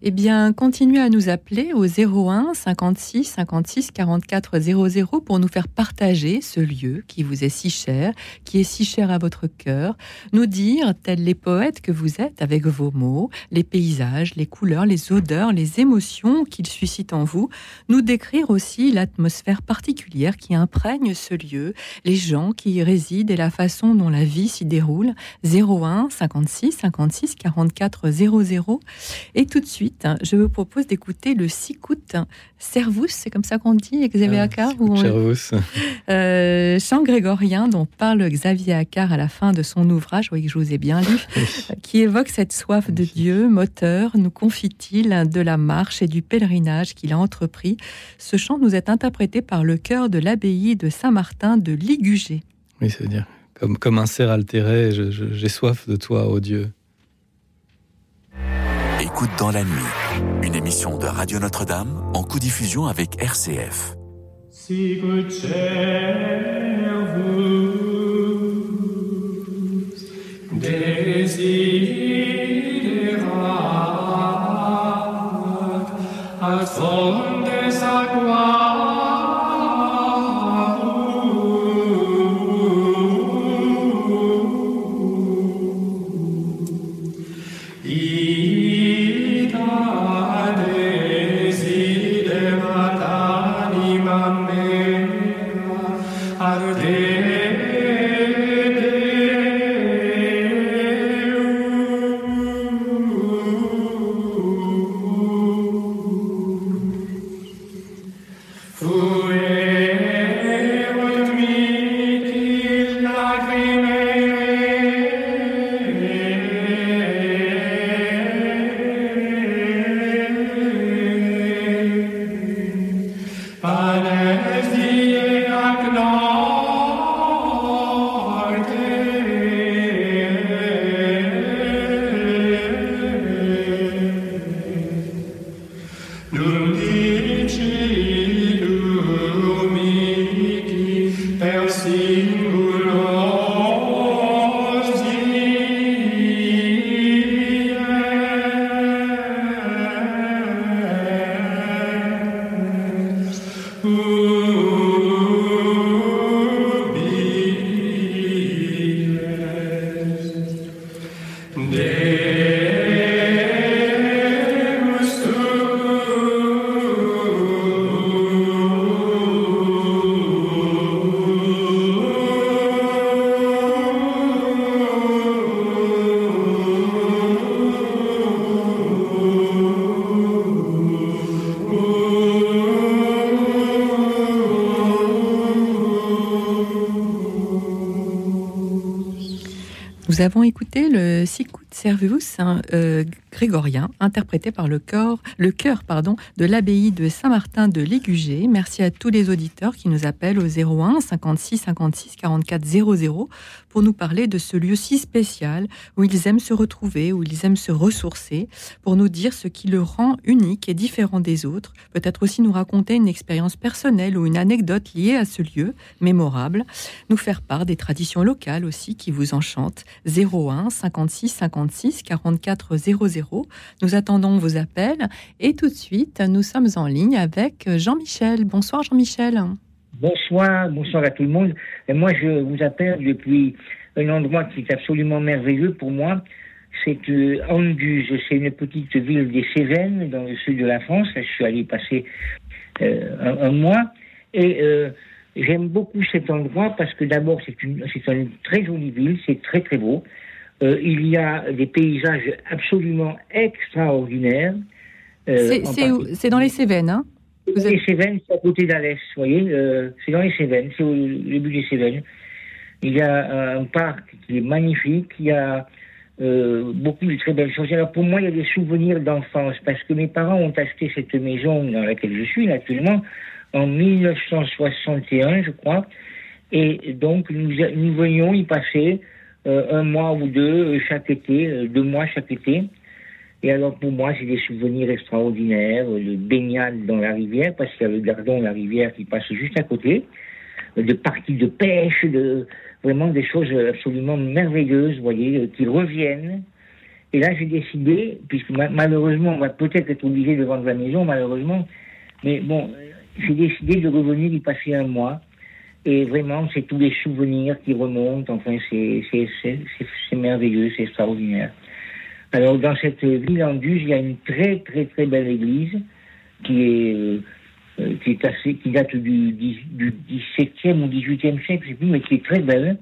S1: Eh bien, continuez à nous appeler au 01 56 56 44 00 pour nous faire partager ce lieu qui vous est si cher, qui est si cher à votre cœur, nous dire, tels les poètes que vous êtes, avec vos mots, les paysages, les couleurs, les odeurs, les émotions qu'ils suscitent en vous, nous décrire aussi l'atmosphère particulière qui imprègne ce lieu, les gens qui y résident et la façon dont la vie s'y déroule. 01 56 56 44 00 et tout de suite suite, je vous propose d'écouter le Sicout Servus, c'est comme ça qu'on dit, Xavier ah, Accard
S2: ou Servus.
S1: Euh, chant grégorien dont parle Xavier Accard à la fin de son ouvrage, oui, que je vous ai bien lu, qui évoque cette soif de Dieu, moteur, nous confie-t-il, de la marche et du pèlerinage qu'il a entrepris. Ce chant nous est interprété par le chœur de l'abbaye de Saint-Martin de Ligugé.
S2: Oui, ça veut dire comme, comme un cerf altéré, j'ai soif de toi, ô Dieu.
S5: Écoute dans la nuit, une émission de Radio Notre-Dame en co-diffusion avec RCF.
S1: Interprété par le, corps, le chœur pardon, de l'abbaye de Saint-Martin de Légugé. Merci à tous les auditeurs qui nous appellent au 01 56 56 44 00 pour nous parler de ce lieu si spécial où ils aiment se retrouver, où ils aiment se ressourcer, pour nous dire ce qui le rend unique et différent des autres, peut-être aussi nous raconter une expérience personnelle ou une anecdote liée à ce lieu mémorable, nous faire part des traditions locales aussi qui vous enchantent. 01 56 56 44 00. Nous attendons vos appels et tout de suite, nous sommes en ligne avec Jean-Michel. Bonsoir Jean-Michel.
S8: Bonsoir, bonsoir à tout le monde. Et moi, je vous appelle depuis un endroit qui est absolument merveilleux pour moi. C'est euh, Anduze, c'est une petite ville des Cévennes, dans le sud de la France. je suis allé passer euh, un, mois. Et euh, j'aime beaucoup cet endroit parce que d'abord, c'est une, c'est une très jolie ville, c'est très très beau. Euh, il y a des paysages absolument extraordinaires.
S1: c'est dans les Cévennes, hein?
S8: Les Cévennes, c'est à côté d'Alès, vous voyez, euh, c'est dans les Cévennes, c'est au début des Cévennes. Il y a un parc qui est magnifique, il y a euh, beaucoup de très belles choses. Alors pour moi, il y a des souvenirs d'enfance, parce que mes parents ont acheté cette maison dans laquelle je suis actuellement en 1961, je crois, et donc nous, nous venions y passer euh, un mois ou deux chaque été, deux mois chaque été. Et alors pour moi, c'est des souvenirs extraordinaires, de baignade dans la rivière, parce qu'il y a le gardon, la rivière qui passe juste à côté, de parties de pêche, de vraiment des choses absolument merveilleuses, vous voyez, qui reviennent. Et là, j'ai décidé, puisque malheureusement, on va peut-être être obligé de vendre la maison, malheureusement, mais bon, j'ai décidé de revenir y passer un mois. Et vraiment, c'est tous les souvenirs qui remontent. Enfin, c'est merveilleux, c'est extraordinaire. Alors, dans cette ville Anduze, il y a une très, très, très belle église qui est, euh, qui est assez, qui date du, du 17e ou 18e siècle, je sais plus, mais qui est très belle,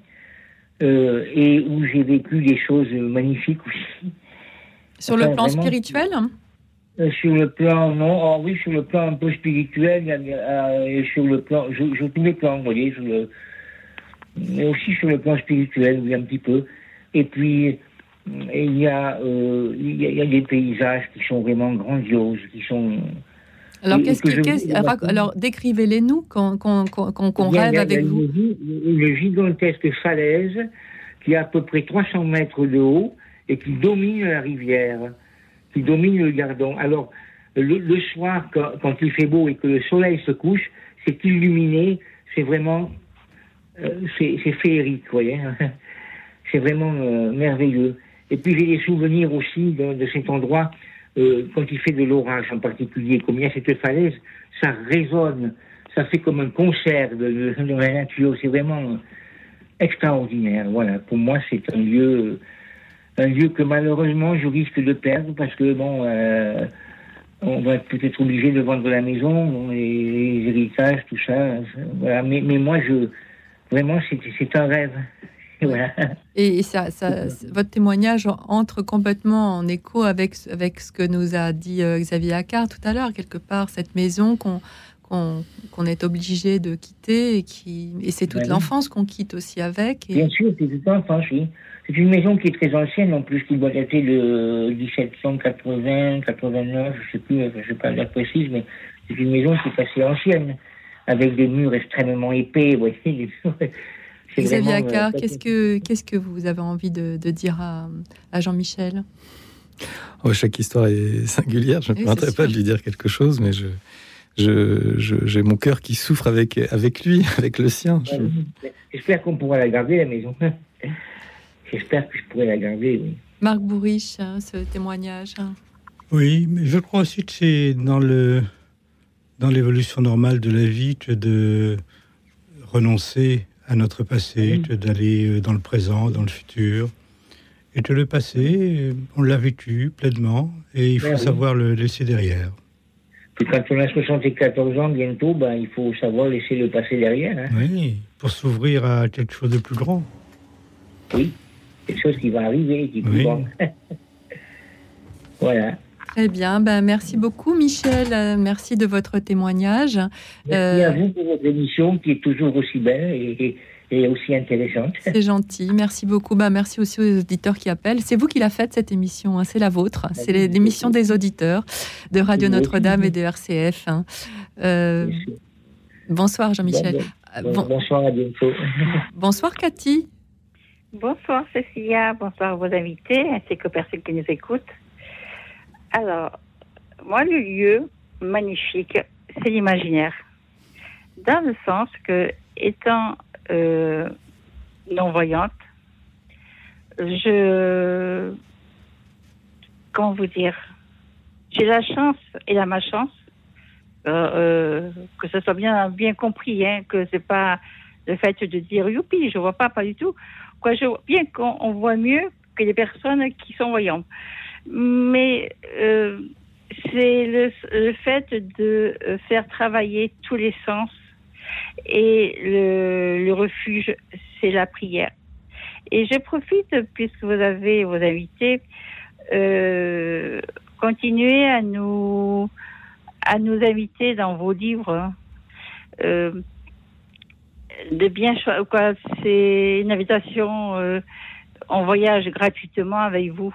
S8: euh, et où j'ai vécu des choses magnifiques aussi.
S1: Sur le plan spirituel
S8: Euh, sur le plan, non, oh, oui, sur le plan un peu spirituel, sur le plan, je, je tous les plans, vous voyez, sur le, mais aussi sur le plan spirituel, oui, un petit peu. Et puis, il y a, euh, il y a, il y a des paysages qui sont vraiment grandioses, qui sont
S1: alors, qu'est-ce que, alors décrivez-les nous, qu'on rêve avec vous.
S8: Une gigantesque falaise qui a à peu près 300 mètres de haut et qui domine la rivière, qui domine le gardon. Alors, le, soir, quand, il fait beau et que le soleil se couche, c'est illuminé, c'est vraiment, euh, c'est féerique, vous voyez. c'est vraiment euh, merveilleux. Et puis j'ai des souvenirs aussi de cet endroit euh, quand il fait de l'orage en particulier, a cette falaise, ça résonne, ça fait comme un concert de, la nature. C'est vraiment extraordinaire. Voilà, pour moi, c'est un lieu, un lieu que malheureusement je risque de perdre parce que bon, euh, on va peut-être obligé de vendre la maison, les, héritages, tout ça. Mais, mais moi, je vraiment, c'est un rêve.
S1: Et ça, votre témoignage entre complètement en écho avec, avec ce que nous a dit euh, Xavier Accard tout à l'heure, quelque part, cette maison qu'on qu'on est obligé de quitter et, qui, et c'est toute l'enfance qu'on quitte aussi avec.
S8: Bien sûr, c'est toute l'enfance, oui. C'est une maison qui est très ancienne en plus, qui doit dater de 1780, 89, je sais plus, je sais pas la précise, mais c'est une maison qui est assez ancienne, avec des murs extrêmement épais, vous voyez,
S1: Xavier Accard, euh, qu'est-ce que, qu'est-ce que vous avez envie de, dire à, Jean-Michel?
S2: Oh, Chaque histoire est singulière. Je ne me permettrai pas de lui dire quelque chose, mais je, je, j'ai mon cœur qui souffre avec, avec lui, avec le sien.
S8: J'espère qu'on pourra la garder, la maison. J'espère que je pourrai la garder, oui.
S1: Marc Bourriche, hein, ce témoignage. Hein.
S3: Oui, mais je crois aussi que c'est dans le dans l'évolution normale de la vie que de renoncer à notre passé, d'aller euh, dans le présent, dans le futur. Et que le passé, on l'a vécu pleinement et il faut savoir le laisser derrière.
S8: Puis quand on a 74 ans bientôt, ben, il faut savoir laisser le passé derrière. Hein.
S3: Oui, pour s'ouvrir à quelque chose de plus grand.
S8: Oui, quelque chose qui va arriver, qui est plus grand. voilà.
S1: Très bien, ben, merci beaucoup Michel, euh, merci de votre témoignage.
S8: Merci à euh, vous pour votre émission qui est toujours aussi belle et, aussi intéressante.
S1: C'est gentil, merci beaucoup. Ben, merci aussi aux auditeurs qui appellent. C'est vous qui l'a faite cette émission, hein. c'est la vôtre. C'est l'émission des auditeurs de Radio Notre-Dame et de RCF. Hein. Euh, bonsoir Jean-Michel.
S8: bonsoir à bientôt.
S1: bonsoir Cathy.
S9: Bonsoir Cécilia, bonsoir à vos invités ainsi qu'aux personnes qui nous écoutent. Alors, moi, le lieu magnifique, c'est l'imaginaire. Dans le sens que, étant euh, non-voyante, je. Comment vous dire J'ai la chance et la malchance euh, euh, que ce soit bien, bien compris, hein, que c'est pas le fait de dire youpi, je vois pas, pas du tout. Quoi, je, bien qu'on voit mieux que les personnes qui sont voyantes mais euh, c'est le, le, fait de euh, faire travailler tous les sens et le, le refuge, c'est la prière. Et je profite, puisque vous avez vos invités, euh, continuez à nous, à nous inviter dans vos livres. Euh, de bien quoi c'est une invitation euh, on voyage gratuitement avec vous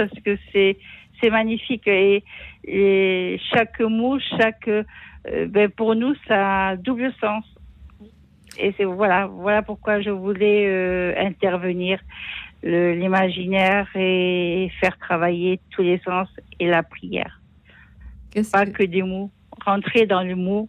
S9: parce que c'est c'est magnifique et, et, chaque mot, chaque euh, ben pour nous ça a double sens. Et c'est voilà voilà pourquoi je voulais euh, intervenir l'imaginaire et faire travailler tous les sens et la prière. Pas que... que des mots, rentrer dans le mot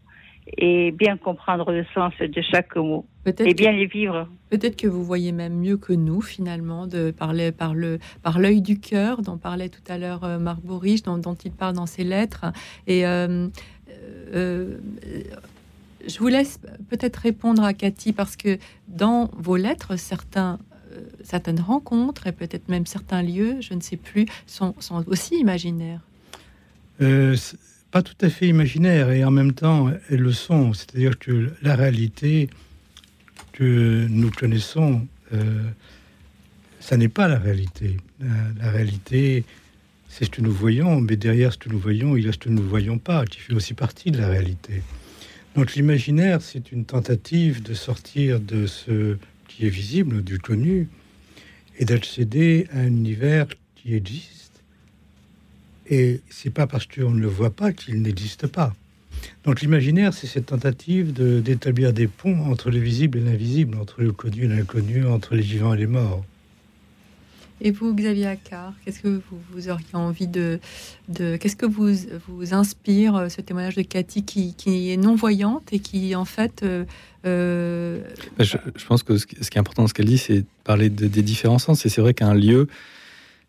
S9: et bien comprendre le sens de chaque mot et bien les vivre.
S1: Peut-être que vous voyez même mieux que nous finalement de parler par le par l'œil du cœur dont parlait tout à l'heure euh, Marc Bourriche, dont, dont, il parle dans ses lettres. Et euh, euh, je vous laisse peut-être répondre à Cathy parce que dans vos lettres, certains certaines rencontres et peut-être même certains lieux, je ne sais plus, sont, sont aussi imaginaires
S3: pas tout à fait imaginaire et en même temps elles le sont. C'est-à-dire que la réalité que nous connaissons, euh, ça n'est pas la réalité. La, réalité, c'est ce que nous voyons, mais derrière ce que nous voyons, il y a ce que nous ne voyons pas, qui fait aussi partie de la réalité. Donc l'imaginaire, c'est une tentative de sortir de ce qui est visible, du connu, et d'accéder à un univers qui existe. Et c'est pas parce qu'on ne le voit pas qu'il n'existe pas. Donc l'imaginaire, c'est cette tentative d'établir des ponts entre le visible et l'invisible, entre le connu et l'inconnu, entre les vivants et les morts.
S1: Et vous, Xavier Accard, qu'est-ce que vous, auriez envie de... de qu'est-ce que vous, vous inspire euh, ce témoignage de Cathy qui, est non-voyante et qui, en fait... Euh, euh,
S2: bah, je, pense que ce, qui est important dans ce qu'elle dit, c'est parler des différents sens. Et c'est vrai qu'un lieu,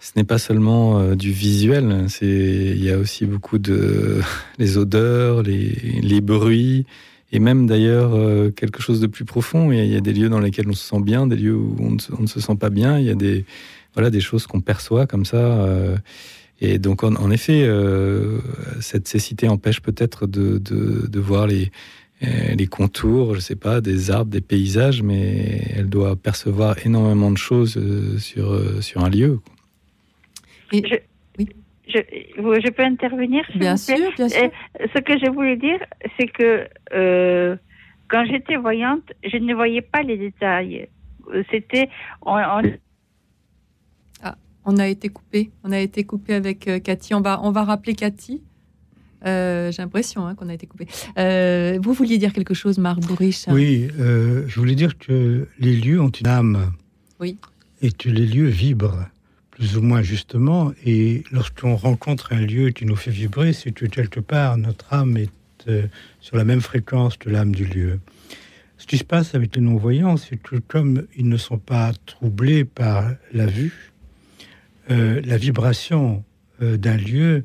S2: ce n'est pas seulement du visuel, il y a aussi beaucoup de les odeurs, les, les bruits, et même d'ailleurs quelque chose de plus profond. Il y, a, des lieux dans lesquels on se sent bien, des lieux où on ne se sent pas bien. Il y a des voilà des choses qu'on perçoit comme ça. Euh, et donc, en, effet, euh, cette cécité empêche peut-être de, de, voir les, euh, les contours, je sais pas, des arbres, des paysages, mais elle doit percevoir énormément de choses sur, sur un lieu.
S9: Et je, oui. je, je, peux intervenir
S1: Bien sûr, bien sûr.
S9: ce que je voulais dire, c'est que quand j'étais voyante, je ne voyais pas les détails. C'était,
S1: on a été coupé. On a été coupé avec euh, Cathy. On va, on va rappeler Cathy. Euh, j'ai l'impression hein, qu'on a été coupé. Euh, vous vouliez dire quelque chose, Marc Bourriche
S3: Oui, je voulais dire que les lieux ont une âme.
S1: Oui.
S3: Et que les lieux vibrent, plus ou moins justement. Et lorsqu'on rencontre un lieu qui nous fait vibrer, c'est que quelque part, notre âme est sur la même fréquence que l'âme du lieu. Ce qui se passe avec les non-voyants, c'est que comme ils ne sont pas troublés par la vue, euh, la vibration euh, d'un lieu,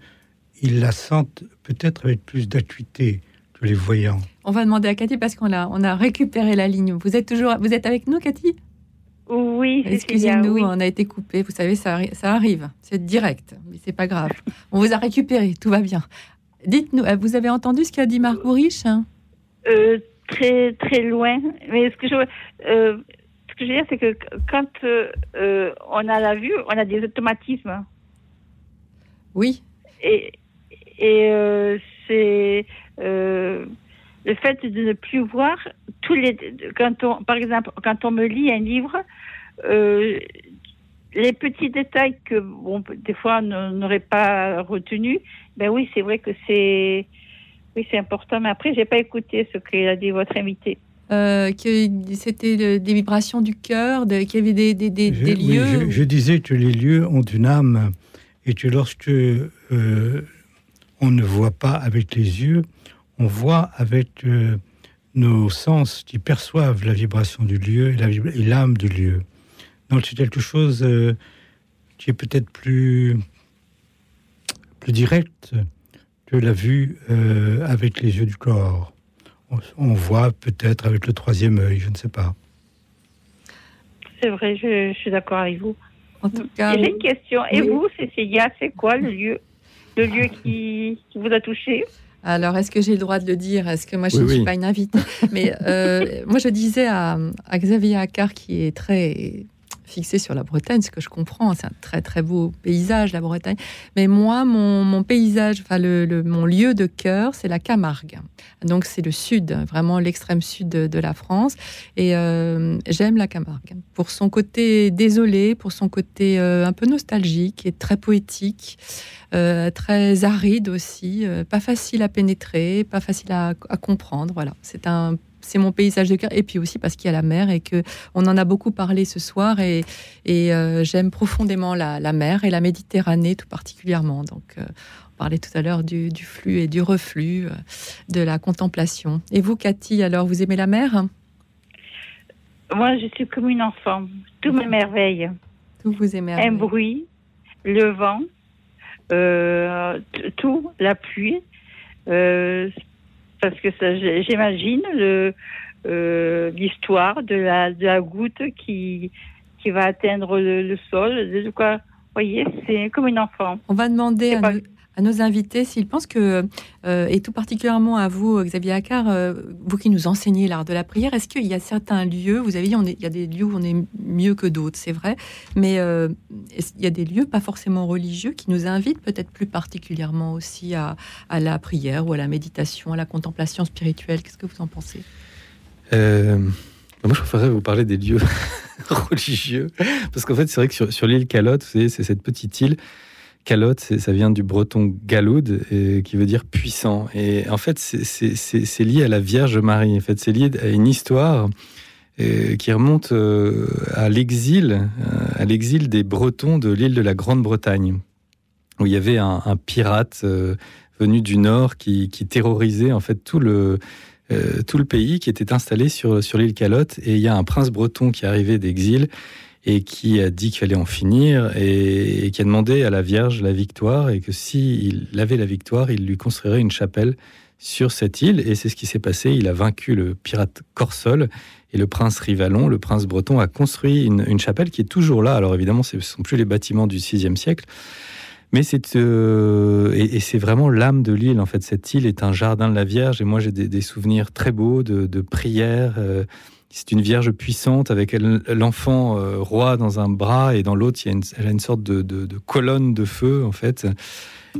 S3: ils la sentent peut-être avec plus d'acuité que les voyants.
S1: On va demander à Cathy parce qu'on a, on a récupéré la ligne. Vous êtes toujours, vous êtes avec nous, Cathy?
S9: Oui.
S1: Excusez-nous, on a été coupé. Vous savez, ça, ça arrive. C'est direct, mais c'est pas grave. on vous a récupéré, tout va bien. Dites-nous, euh, vous avez entendu ce qu'a dit Marc Bourriche
S9: Très très loin. Mais ce que je, que je veux dire, c'est que quand euh, euh, on a la vue, on a des automatismes.
S1: Oui.
S9: Et, et euh, c'est le fait de ne plus voir tous les. Quand on, par exemple, quand on me lit un livre, les petits détails que, bon, des fois, on n'aurait pas retenu, ben oui, c'est vrai que c'est. Oui, c'est important, mais après, j'ai pas écouté ce qu'a dit votre invité.
S1: Euh, que c'était des vibrations du cœur, qu'il y avait des, des, des, lieux.
S3: je, disais que les lieux ont une âme et que lorsque euh, on ne voit pas avec les yeux, on voit avec euh, nos sens qui perçoivent la vibration du lieu et l'âme du lieu. Donc c'est quelque chose qui est peut-être plus, plus direct que la vue avec les yeux du corps on voit peut-être avec le troisième œil, je ne sais pas.
S9: C'est vrai, je, suis d'accord avec vous.
S1: En tout cas,
S9: j'ai une question. Et vous, Cécilia, c'est quoi le lieu, le lieu qui, vous a touché?
S1: Alors, est-ce que j'ai le droit de le dire? Est-ce que moi, je ne suis pas une invitée? Mais euh, moi, je disais à, à Xavier Accard, qui est très fixé sur la Bretagne, ce que je comprends. C'est un très très beau paysage, la Bretagne. Mais moi, mon, paysage, enfin le, mon lieu de cœur, c'est la Camargue. Donc c'est le sud, vraiment l'extrême sud de, la France. Et euh, j'aime la Camargue pour son côté désolé, pour son côté euh, un peu nostalgique et très poétique. Euh, très aride aussi, pas facile à pénétrer, pas facile à, à comprendre. Voilà, c'est un c'est mon paysage de cœur. Et puis aussi parce qu'il y a la mer et que on en a beaucoup parlé ce soir. Et, et euh, j'aime profondément la, mer et la Méditerranée tout particulièrement. Donc, euh, on parlait tout à l'heure du, flux et du reflux, euh, de la contemplation. Et vous, Cathy, alors, vous aimez la mer?
S9: Moi, je suis comme une enfant. Tout m'émerveille.
S1: Tout vous émerveille.
S9: Un bruit, le vent, tout, la pluie parce que j'imagine euh, l'histoire de, la, de la goutte qui, qui va atteindre le, sol. De quoi, vous voyez, c'est comme une enfant.
S1: On va demander à à nos invités s'ils pensent que, euh, et tout particulièrement à vous, Xavier Accard, euh, vous qui nous enseignez l'art de la prière, est-ce qu'il y a certains lieux, vous avez dit, on il y a des lieux où on est mieux que d'autres, c'est vrai, mais euh, il y a des lieux pas forcément religieux qui nous invitent peut-être plus particulièrement aussi à, la prière ou à la méditation, à la contemplation spirituelle? Qu'est-ce que vous en pensez?
S2: Moi, je préférerais vous parler des lieux religieux. Parce qu'en fait, c'est vrai que sur l'île Calotte, c'est cette petite île. Calotte, ça vient du breton galoud, qui veut dire puissant. Et en fait, c'est lié à la Vierge Marie. En fait, c'est lié à une histoire euh, qui remonte euh, à l'exil, euh, à l'exil des Bretons de l'île de la Grande-Bretagne, où il y avait un, pirate venu du nord qui, terrorisait en fait tout le tout le pays qui était installé sur, sur l'île Calotte. Et il y a un prince breton qui arrivait d'exil et qui a dit qu'il fallait en finir et, qui a demandé à la Vierge la victoire et que s'il avait la victoire, il lui construirait une chapelle sur cette île. Et c'est ce qui s'est passé. Il a vaincu le pirate Corsol et le prince Rivalon, le prince breton, a construit une, une chapelle qui est toujours là. Alors évidemment, ce ne sont plus les bâtiments du VIe siècle, mais c'est euh, et, c'est vraiment l'âme de l'île en fait. Cette île est un jardin de la Vierge et moi j'ai des, souvenirs très beaux de, prières. Euh, c'est une Vierge puissante avec l'enfant euh, roi dans un bras et dans l'autre elle a une sorte de, colonne de feu en fait.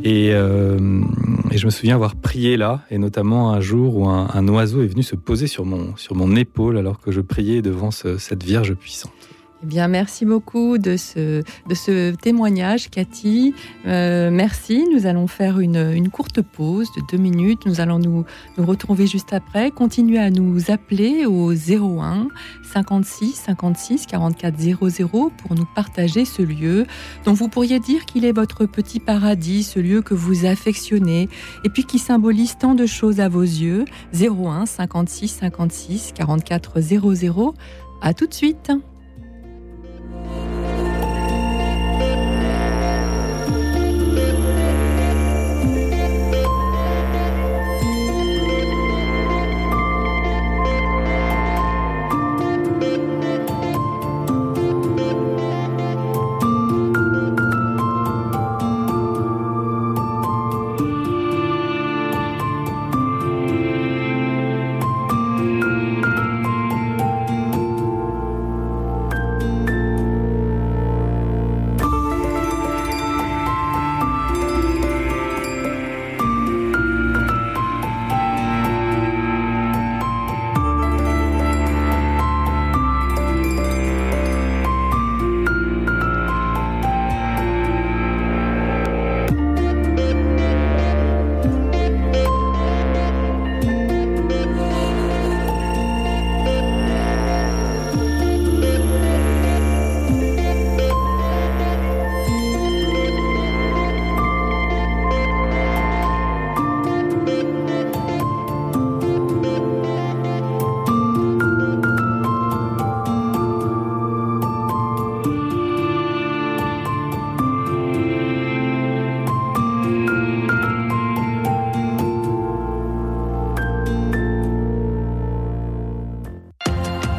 S2: Et, je me souviens avoir prié là, et notamment un jour où un, oiseau est venu se poser sur mon, sur mon épaule alors que je priais devant cette Vierge puissante.
S1: Eh bien, merci beaucoup de ce, de ce témoignage, Cathy. Euh, merci. Nous allons faire une, une, courte pause de deux minutes. Nous allons nous, nous retrouver juste après. Continuez à nous appeler au 01 56 56 44 00 pour nous partager ce lieu dont vous pourriez dire qu'il est votre petit paradis, ce lieu que vous affectionnez et puis qui symbolise tant de choses à vos yeux. 01 56 56 44 00. À tout de suite.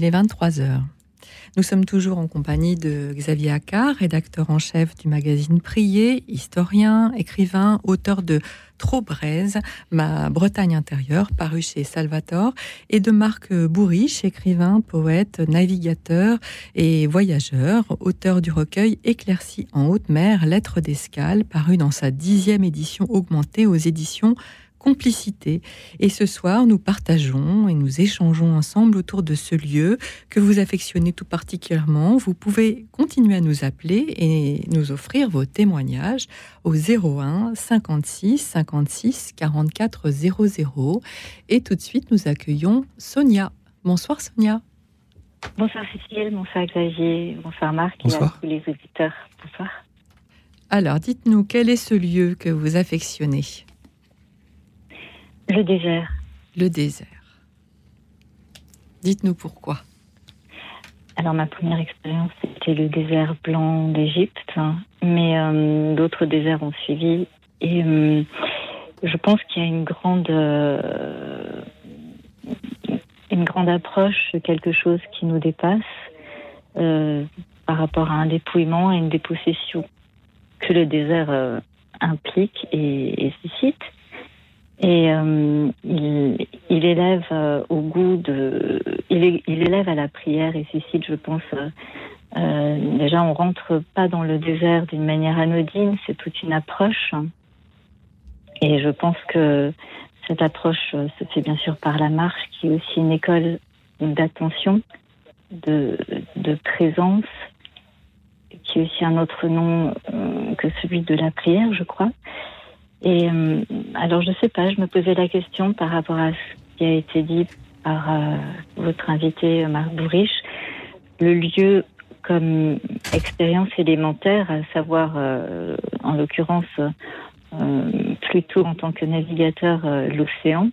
S1: Il est 23h. Nous sommes toujours en compagnie de Xavier Accard, rédacteur en chef du magazine Prier, historien, écrivain, auteur de Trop Braise, ma Bretagne intérieure, paru chez Salvatore, et de Marc Bourriche, écrivain, poète, navigateur et voyageur, auteur du recueil Éclairci en haute mer, Lettres d'escale, paru dans sa dixième édition augmentée aux éditions complicité. Et ce soir, nous partageons et nous échangeons ensemble autour de ce lieu que vous affectionnez tout particulièrement. Vous pouvez continuer à nous appeler et nous offrir vos témoignages au 01 56 56 44 00. Et tout de suite, nous accueillons Sonia. Bonsoir Sonia.
S10: Bonsoir Cécile, bonsoir Xavier, bonsoir Marc
S2: bonsoir.
S10: et à tous les auditeurs. Bonsoir.
S1: Alors, dites-nous, quel est ce lieu que vous affectionnez?
S10: Le désert.
S1: Le désert. Dites-nous pourquoi.
S10: Alors ma première expérience, c'était le désert blanc d'Égypte, hein. mais euh, d'autres déserts ont suivi. Et euh, je pense qu'il y a une grande, euh, une grande approche, quelque chose qui nous dépasse par rapport à un dépouillement et une dépossession que le désert implique et, et suscite. Et euh, il, il, élève euh, au goût de, il, il, élève à la prière et suscite, je pense, euh, déjà on rentre pas dans le désert d'une manière anodine, c'est toute une approche. Et je pense que cette approche se fait bien sûr par la marche, qui est aussi une école d'attention, de, de présence, qui est aussi un autre nom que celui de la prière, je crois. Et euh, alors, je sais pas, je me posais la question par rapport à ce qui a été dit par euh, votre invité Marc Bourriche, le lieu comme expérience élémentaire, à savoir, euh, en l'occurrence, euh, plutôt en tant que navigateur, euh, l'océan.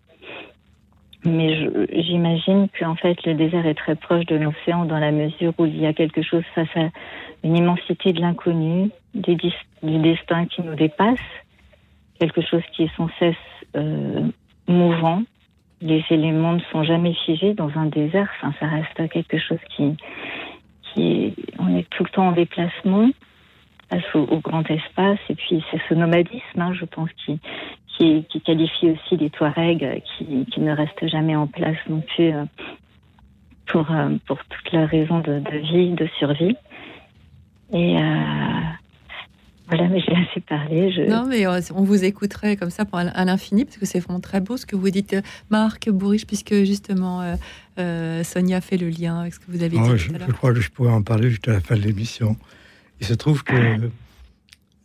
S10: Mais j'imagine qu'en fait, le désert est très proche de l'océan dans la mesure où il y a quelque chose face à une immensité de l'inconnu, du, du destin qui nous dépasse quelque chose qui est sans cesse euh, mouvant. Les éléments ne sont jamais figés dans un désert. Ça reste quelque chose qui, on est tout le temps en déplacement face au, au grand espace. Et puis c'est ce nomadisme, hein, je pense, qui, qui, qualifie aussi les Touaregs, qui, qui, ne restent jamais en place non plus euh, pour euh, pour toutes leurs raisons de, vie, de survie. Et euh, voilà, mais j'ai assez parlé. Je...
S1: Non, mais euh, on vous écouterait comme ça pour à l'infini, parce que c'est vraiment très beau ce que vous dites, Marc Bourriche, puisque justement euh, euh, Sonia fait le lien avec ce que vous avez
S3: oh,
S1: dit.
S3: Je,
S1: tout à
S3: je crois que je pourrais en parler jusqu'à la fin de l'émission. Il se trouve que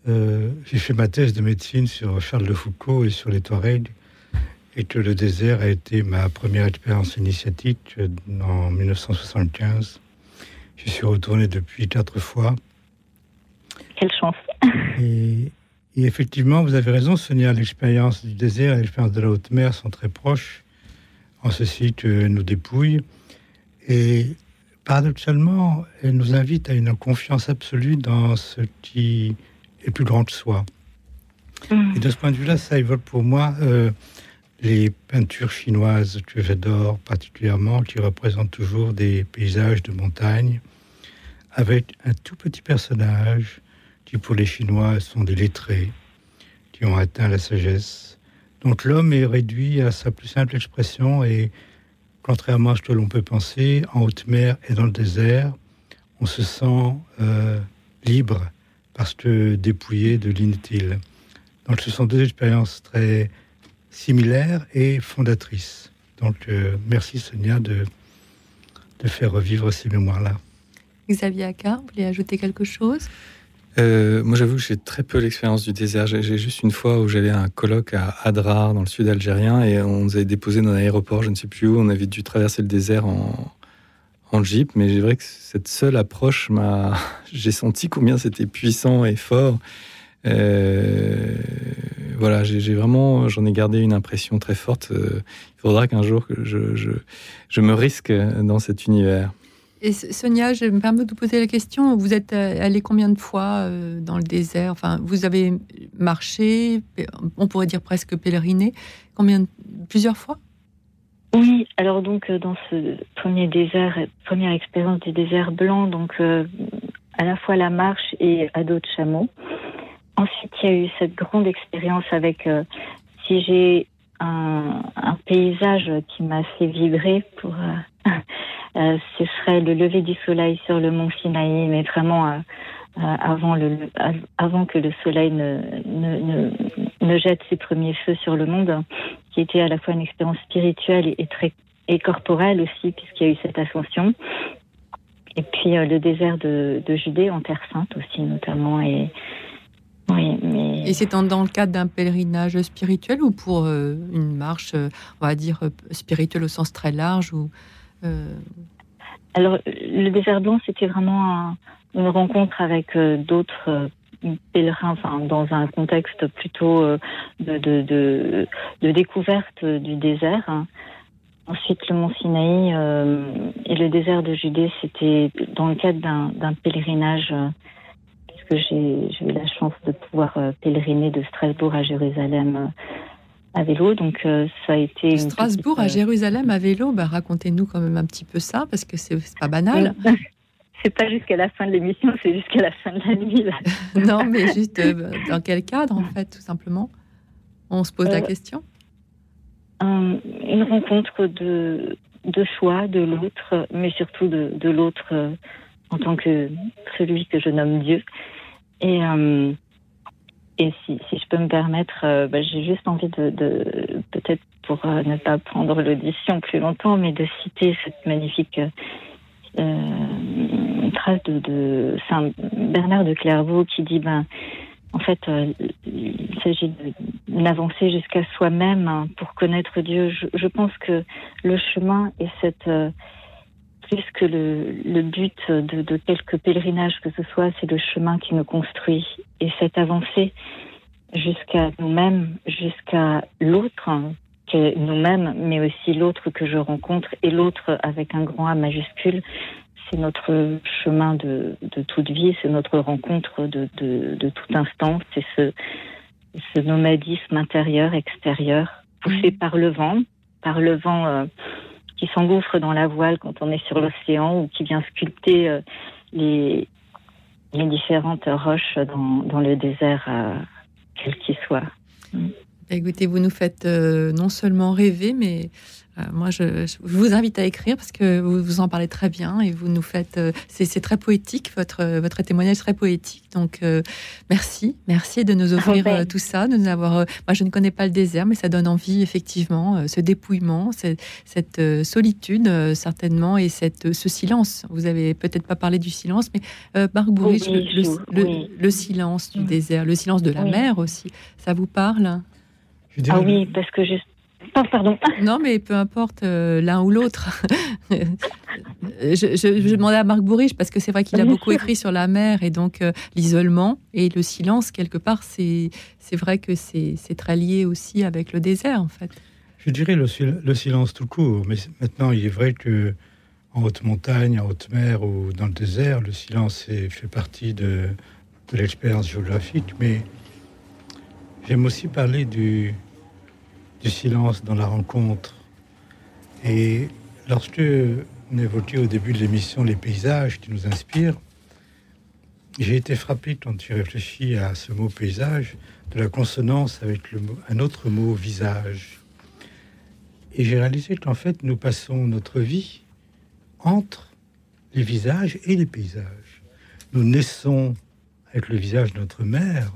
S3: euh, j'ai fait ma thèse de médecine sur Charles de Foucault et sur les Touaregs, et que le désert a été ma première expérience initiatique en 1975. Je suis retourné depuis quatre fois.
S10: Quelle chance.
S3: Et, et, effectivement, vous avez raison, Sonia, l'expérience du désert et l'expérience de la haute mer sont très proches, en ceci que nous dépouillent. Et paradoxalement, elles nous invitent à une confiance absolue dans ce qui est plus grand que soi. Mmh. Et de ce point de vue-là, ça évoque pour moi euh, les peintures chinoises que j'adore particulièrement, qui représentent toujours des paysages de montagne, avec un tout petit personnage qui pour les Chinois sont des lettrés, qui ont atteint la sagesse. Donc l'homme est réduit à sa plus simple expression et contrairement à ce que l'on peut penser, en haute mer et dans le désert, on se sent euh, libre parce que dépouillé de l'inutile. Donc ce sont deux expériences très similaires et fondatrices. Donc euh, merci Sonia de, de faire revivre ces mémoires-là.
S1: Xavier Aka, vous voulez ajouter quelque chose?
S2: Euh, moi, j'avoue que j'ai très peu l'expérience du désert. J'ai juste une fois où j'allais à un colloque à Adrar, dans le sud algérien, et on nous avait déposé dans un aéroport, je ne sais plus où. On avait dû traverser le désert en, jeep, mais c'est vrai que cette seule approche. J'ai senti combien c'était puissant et fort. Euh, voilà, j'ai vraiment, j'en ai gardé une impression très forte. Euh, il faudra qu'un jour je me risque dans cet univers.
S1: Et Sonia, je me permets de vous poser la question. Vous êtes allée combien de fois euh, dans le désert? Enfin, vous avez marché, on pourrait dire presque pèleriné. Combien Plusieurs fois?
S10: Oui, alors donc dans ce premier désert, première expérience du désert blanc, donc à la fois la marche et à d'autres chameaux. Ensuite, il y a eu cette grande expérience avec, si j'ai un, paysage qui m'a fait vibrer pour, euh, ce serait le lever du soleil sur le mont Sinaï, mais vraiment euh, euh, avant, que le soleil ne, jette ses premiers feux sur le monde, qui était à la fois une expérience spirituelle et, très corporelle aussi, puisqu'il y a eu cette ascension. Et puis le désert de, Judée en Terre Sainte aussi, notamment. Et, oui,
S1: et c'est dans le cadre d'un pèlerinage spirituel ou pour une marche, on va dire, spirituelle au sens très large ou
S10: euh, Alors, le désert blanc, c'était vraiment une rencontre avec euh, d'autres euh, pèlerins, enfin, dans un contexte plutôt de, de, de, découverte du désert. Hein. Ensuite, le mont Sinaï et le désert de Judée, c'était dans le cadre d'un pèlerinage, puisque j'ai eu la chance de pouvoir pèleriner de Strasbourg à Jérusalem à vélo. Donc euh, ça a été.
S1: Strasbourg à euh, Jérusalem à vélo, bah, racontez-nous quand même un petit peu ça, parce que c'est pas banal.
S10: C'est pas jusqu'à la fin de l'émission, c'est jusqu'à la fin de la nuit.
S1: non, mais juste euh, dans quel cadre, en fait, tout simplement? On se pose la question?
S10: Une rencontre de, de choix de l'autre, mais surtout de, de l'autre en tant que celui que je nomme Dieu. Et et si, si, je peux me permettre, euh, bah, j'ai juste envie de, de peut-être pour euh, ne pas prendre l'audition plus longtemps, mais de citer cette magnifique euh, trace de, de, Saint Bernard de Clairvaux qui dit ben en fait il s'agit d'avancer jusqu'à soi-même hein, pour connaître Dieu. Je, je, pense que le chemin est cette plus que le, le but de, de, quelques pèlerinages que ce soit, c'est le chemin qui nous construit. Et cette avancée jusqu'à nous-mêmes, jusqu'à l'autre, que nous-mêmes, mais aussi l'autre que je rencontre, et l'autre avec un grand A majuscule, c'est notre chemin de, de, toute vie, c'est notre rencontre de, de, de tout instant, c'est ce, ce nomadisme intérieur, extérieur, poussé mmh. par le vent, par le vent. Euh, qui s'engouffre dans la voile quand on est sur l'océan ou qui vient sculpter euh, les, les différentes roches dans, le désert, euh, quel qu'il soit.
S1: Écoutez, vous nous faites euh, non seulement rêver, mais euh, moi, je, vous invite à écrire parce que vous, vous en parlez très bien et vous nous faites. Euh, c'est très poétique, votre, votre témoignage est très poétique. Donc, euh, merci, merci de nous offrir tout ça, de nous avoir. moi, je ne connais pas le désert, mais ça donne envie, effectivement, ce dépouillement, cette, solitude, certainement, et cette, ce silence. Vous avez peut-être pas parlé du silence, mais Marc Bourrich, le, silence du mm. désert, le silence de la mer aussi, ça vous parle?
S10: Ah oui, parce que juste pardon.
S1: Non, mais peu importe euh, l'un ou l'autre. je, demandais à Marc Bourriche parce que c'est vrai qu'il a beaucoup écrit sur la mer et donc euh, l'isolement et le silence quelque part. C'est c'est vrai que c'est très lié aussi avec le désert en fait.
S3: Je dirais le, le, silence tout court, mais maintenant il est vrai que en haute montagne, en haute mer ou dans le désert, le silence fait partie de, de l'expérience géographique. Mais j'aime aussi parler du du silence dans la rencontre. Et lorsque on évoquait au début de l'émission les paysages qui nous inspirent, j'ai été frappé quand tu réfléchis à ce mot paysage de la consonance avec le un autre mot visage. Et j'ai réalisé qu'en fait nous passons notre vie entre les visages et les paysages. Nous naissons avec le visage de notre mère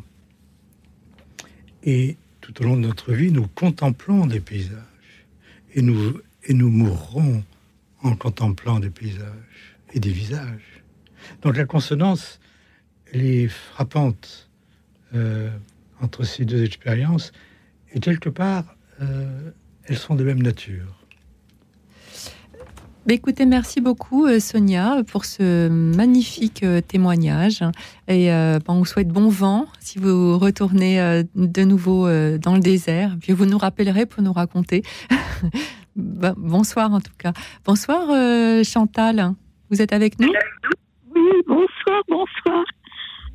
S3: et tout au long de notre vie, nous contemplons des paysages et nous, et nous mourrons en contemplant des paysages et des visages. Donc la consonance, est frappante euh, entre ces deux expériences et quelque part, euh, elles sont de même nature.
S1: Bah, écoutez, merci beaucoup euh, Sonia pour ce magnifique euh, témoignage. Et euh, on vous souhaite bon vent si vous retournez de nouveau dans le désert. Puis vous nous rappellerez pour nous raconter. Bah, bonsoir en tout cas. Bonsoir Chantal, vous êtes avec nous?
S11: Oui, bonsoir, bonsoir.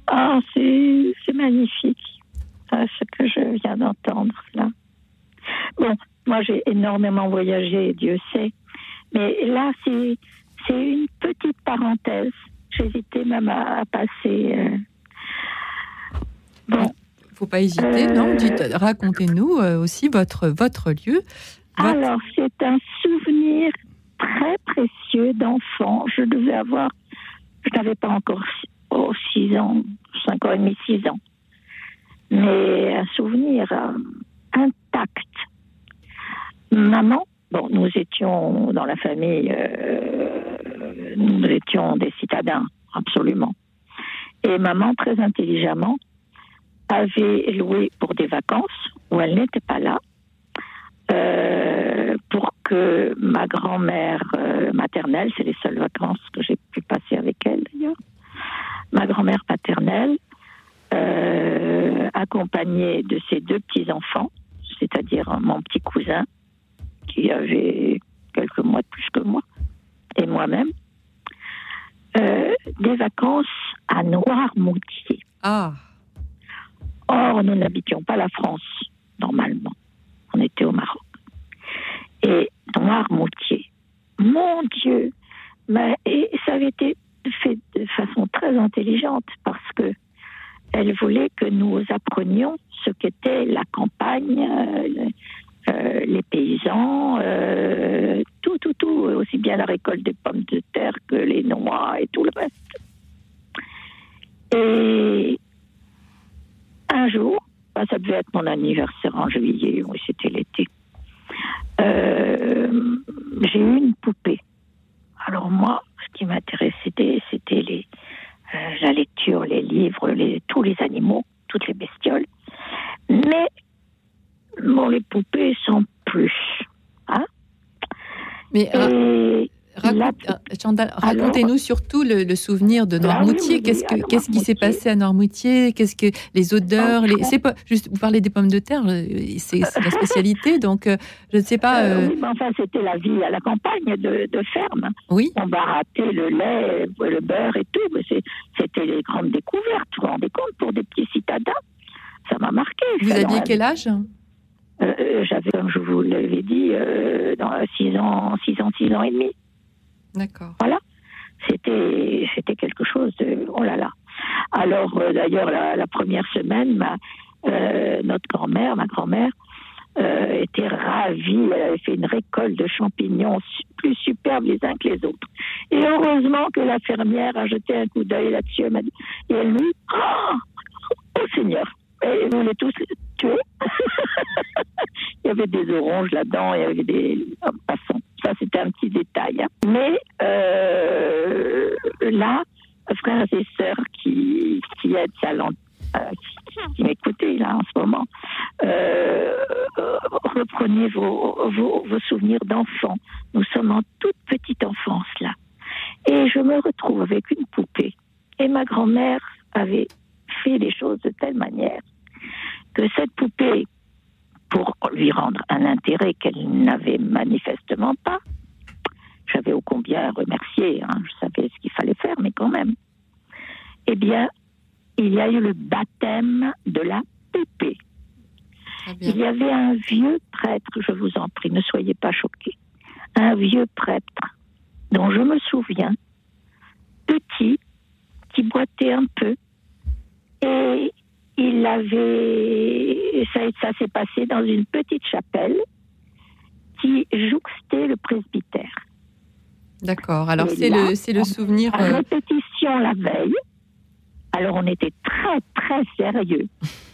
S11: Ah, c'est magnifique ce que je viens d'entendre là. Bon, moi j'ai énormément voyagé, Dieu sait. Mais là, c'est une petite parenthèse. J'hésitais même à, passer. Euh...
S1: Bon. Faut pas hésiter, non euh, Racontez-nous euh, aussi votre votre lieu.
S11: Alors, c'est un souvenir très précieux d'enfant. Je devais avoir, je n'avais pas encore oh, 6 ans, 5 ans et demi, 6 ans. Mais un souvenir euh, intact. Maman, bon, nous étions dans la famille, euh, nous étions des citadins, absolument. Et maman, très intelligemment, avait loué pour des vacances où elle n'était pas là, euh, pour que ma grand-mère maternelle, c'est les seules vacances que j'ai pu passer avec elle d'ailleurs, ma grand-mère paternelle, euh, accompagnée de ses deux petits-enfants, c'est-à-dire mon petit cousin, qui avait quelques mois de plus que moi, et moi-même, euh, des vacances à Noirmoutier.
S1: Ah.
S11: Or, nous n'habitions pas la France, normalement. On était au Maroc. Et Noirmoutier, mon Dieu, mais, et ça avait été fait de façon très intelligente parce que elle voulait que nous apprenions ce qu'était la campagne, euh, euh, les paysans, euh, tout, tout, tout, aussi bien la récolte des pommes de terre que les noix et tout le reste. Et un jour, bah, ça devait être mon anniversaire en juillet, oui, c'était l'été, j'ai eu une poupée. Alors moi, ce qui m'intéressait, c'était les, euh, la lecture, les livres, les, tous les animaux, toutes les bestioles. Mais bon, les poupées sont plus. Hein
S1: Mais euh, racontez-nous surtout le, souvenir de Noirmoutier. Qu'est-ce, que, qu'est-ce qui s'est passé à Noirmoutier? Qu'est-ce que les odeurs les, C'est pas juste. Vous parlez des pommes de terre, euh, c'est, la spécialité. Donc, euh, je ne sais pas.
S11: oui, mais enfin, c'était la vie à la campagne de, ferme.
S1: Oui.
S11: On barattait le lait, le beurre et tout. c'était les grandes découvertes. Vous vous rendez compte pour des petits citadins Ça m'a marqué.
S1: Vous aviez quel âge?
S11: J'avais, comme je vous l'avais dit, dans 6 ans, 6 ans, 6 ans et demi.
S1: D'accord.
S11: Voilà. C'était, c'était quelque chose de. Oh là là. Alors, euh, d'ailleurs, la, première semaine, ma, euh, notre grand-mère, ma grand-mère, euh, était ravie. Elle avait fait une récolte de champignons plus superbes les uns que les autres. Et heureusement que la fermière a jeté un coup d'œil là-dessus. Elle m'a dit, et elle lui, oh, oh Seigneur, et vous les tous tués. il y avait des oranges là-dedans, il y avait des. Passons. Ça, c'était un petit détail. Hein. Mais euh, là, frères et sœurs qui, qui aident euh, qui, m'écoutez là en ce moment, euh, reprenez vos, vos, vos souvenirs d'enfants. Nous sommes en toute petite enfance là. Et je me retrouve avec une poupée. Et ma grand-mère avait fait les choses de telle manière que cette poupée pour lui rendre un intérêt qu'elle n'avait manifestement pas. J'avais au combien remercié, hein, je savais ce qu'il fallait faire, mais quand même. Eh bien, il y a eu le baptême de la poupée. Il y avait un vieux prêtre, je vous en prie, ne soyez pas choqués, un vieux prêtre dont je me souviens, petit, qui boitait un peu, et il avait, ça, ça s'est passé dans une petite chapelle qui jouxtait le presbytère.
S1: D'accord. Alors c'est le, c'est le souvenir.
S11: Euh, répétition la veille. Alors on était très très sérieux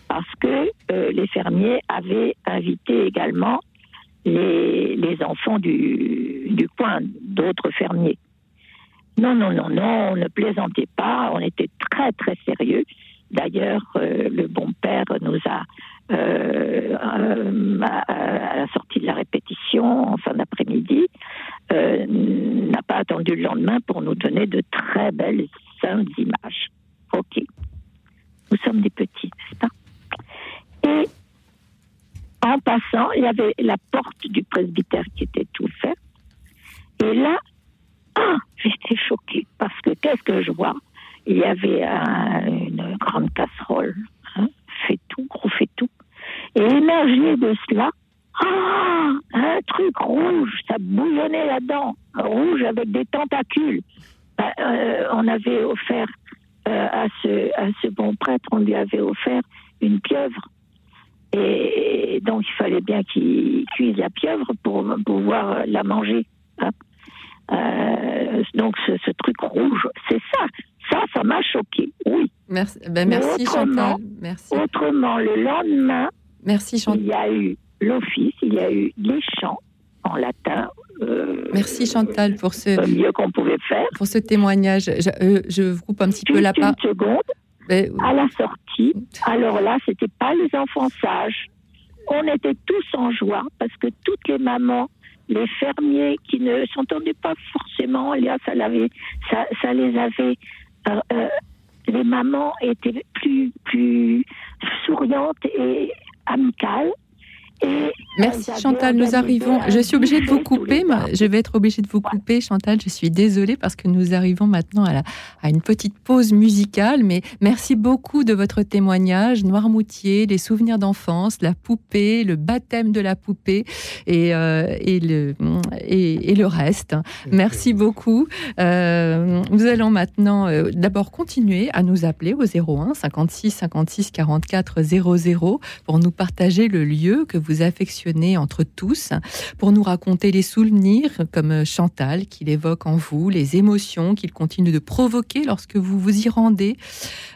S11: parce que euh, les fermiers avaient invité également les, les enfants du, du coin, d'autres fermiers. Non, non, non, non, on ne plaisantait pas, on était très très sérieux. D'ailleurs, euh, le bon père nous a, euh, euh, à la sortie de la répétition, en fin d'après-midi, n'a pas attendu le lendemain pour nous donner de très belles saintes images. Ok. Nous sommes des petits, n'est-ce pas? Et en passant, il y avait la porte du presbytère qui était tout faite. Et là, ah, j'étais choquée parce que qu'est-ce que je vois? Il y avait une grande casserole, hein, fait tout, gros fait tout. Et émergé de cela, ah, un truc rouge, ça bouillonnait là-dedans, rouge avec des tentacules. Bah, euh, on avait offert euh, à, ce, bon prêtre, on lui avait offert une pieuvre. Et donc il fallait bien qu'il cuise la pieuvre pour pouvoir la manger. Hein. Euh, donc ce, truc rouge, c'est ça. Ça, ça m'a choqué, oui.
S1: Merci, ben merci Chantal. Merci.
S11: Autrement, le lendemain,
S1: merci, Chantal.
S11: il y a eu l'office, il y a eu les chants en latin.
S1: Euh, merci Chantal pour ce
S11: mieux qu'on pouvait faire.
S1: Pour ce témoignage. Je, euh, coupe un petit peu la
S11: parole. Une seconde. Ben, à la sortie, alors là, c'était pas les enfants sages. On était tous en joie parce que toutes les mamans, les fermiers qui ne s'entendaient pas forcément, là, ça, ça, ça les avait. Euh, les mamans étaient plus, plus souriantes et amicales.
S1: Merci Chantal, nous arrivons. Je suis obligée de vous couper. Je vais être obligée de vous couper, Chantal. Je suis désolée parce que nous arrivons maintenant à, la, à une petite pause musicale. Mais merci beaucoup de votre témoignage. Noirmoutier, les souvenirs d'enfance, la poupée, le baptême de la poupée et, euh, et, le, et, le reste. Merci beaucoup. Euh, nous allons maintenant euh, d'abord continuer à nous appeler au 01 56 56 44 00 pour nous partager le lieu que vous vous affectionnez entre tous pour nous raconter les souvenirs comme Chantal qu'il évoque en vous, les émotions qu'il continue de provoquer lorsque vous vous y rendez.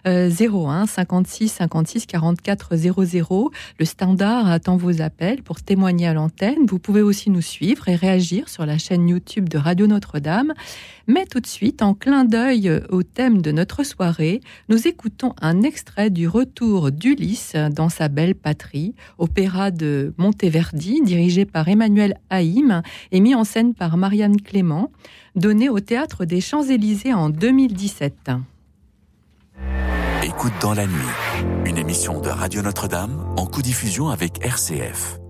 S1: 01 56 56 44 00. Le standard attend vos appels pour témoigner à l'antenne. Vous pouvez aussi nous suivre et réagir sur la chaîne YouTube de Radio Notre-Dame. Mais tout de suite, en clin d'œil au thème de notre soirée, nous écoutons un extrait du retour d'Ulysse dans sa belle patrie, opéra de Monteverdi, dirigé par Emmanuel Haïm et mis en scène par Marianne Clément, donné au Théâtre des Champs-Élysées en 2017.
S5: Écoute dans la nuit, une émission de Radio Notre-Dame en co-diffusion avec RCF.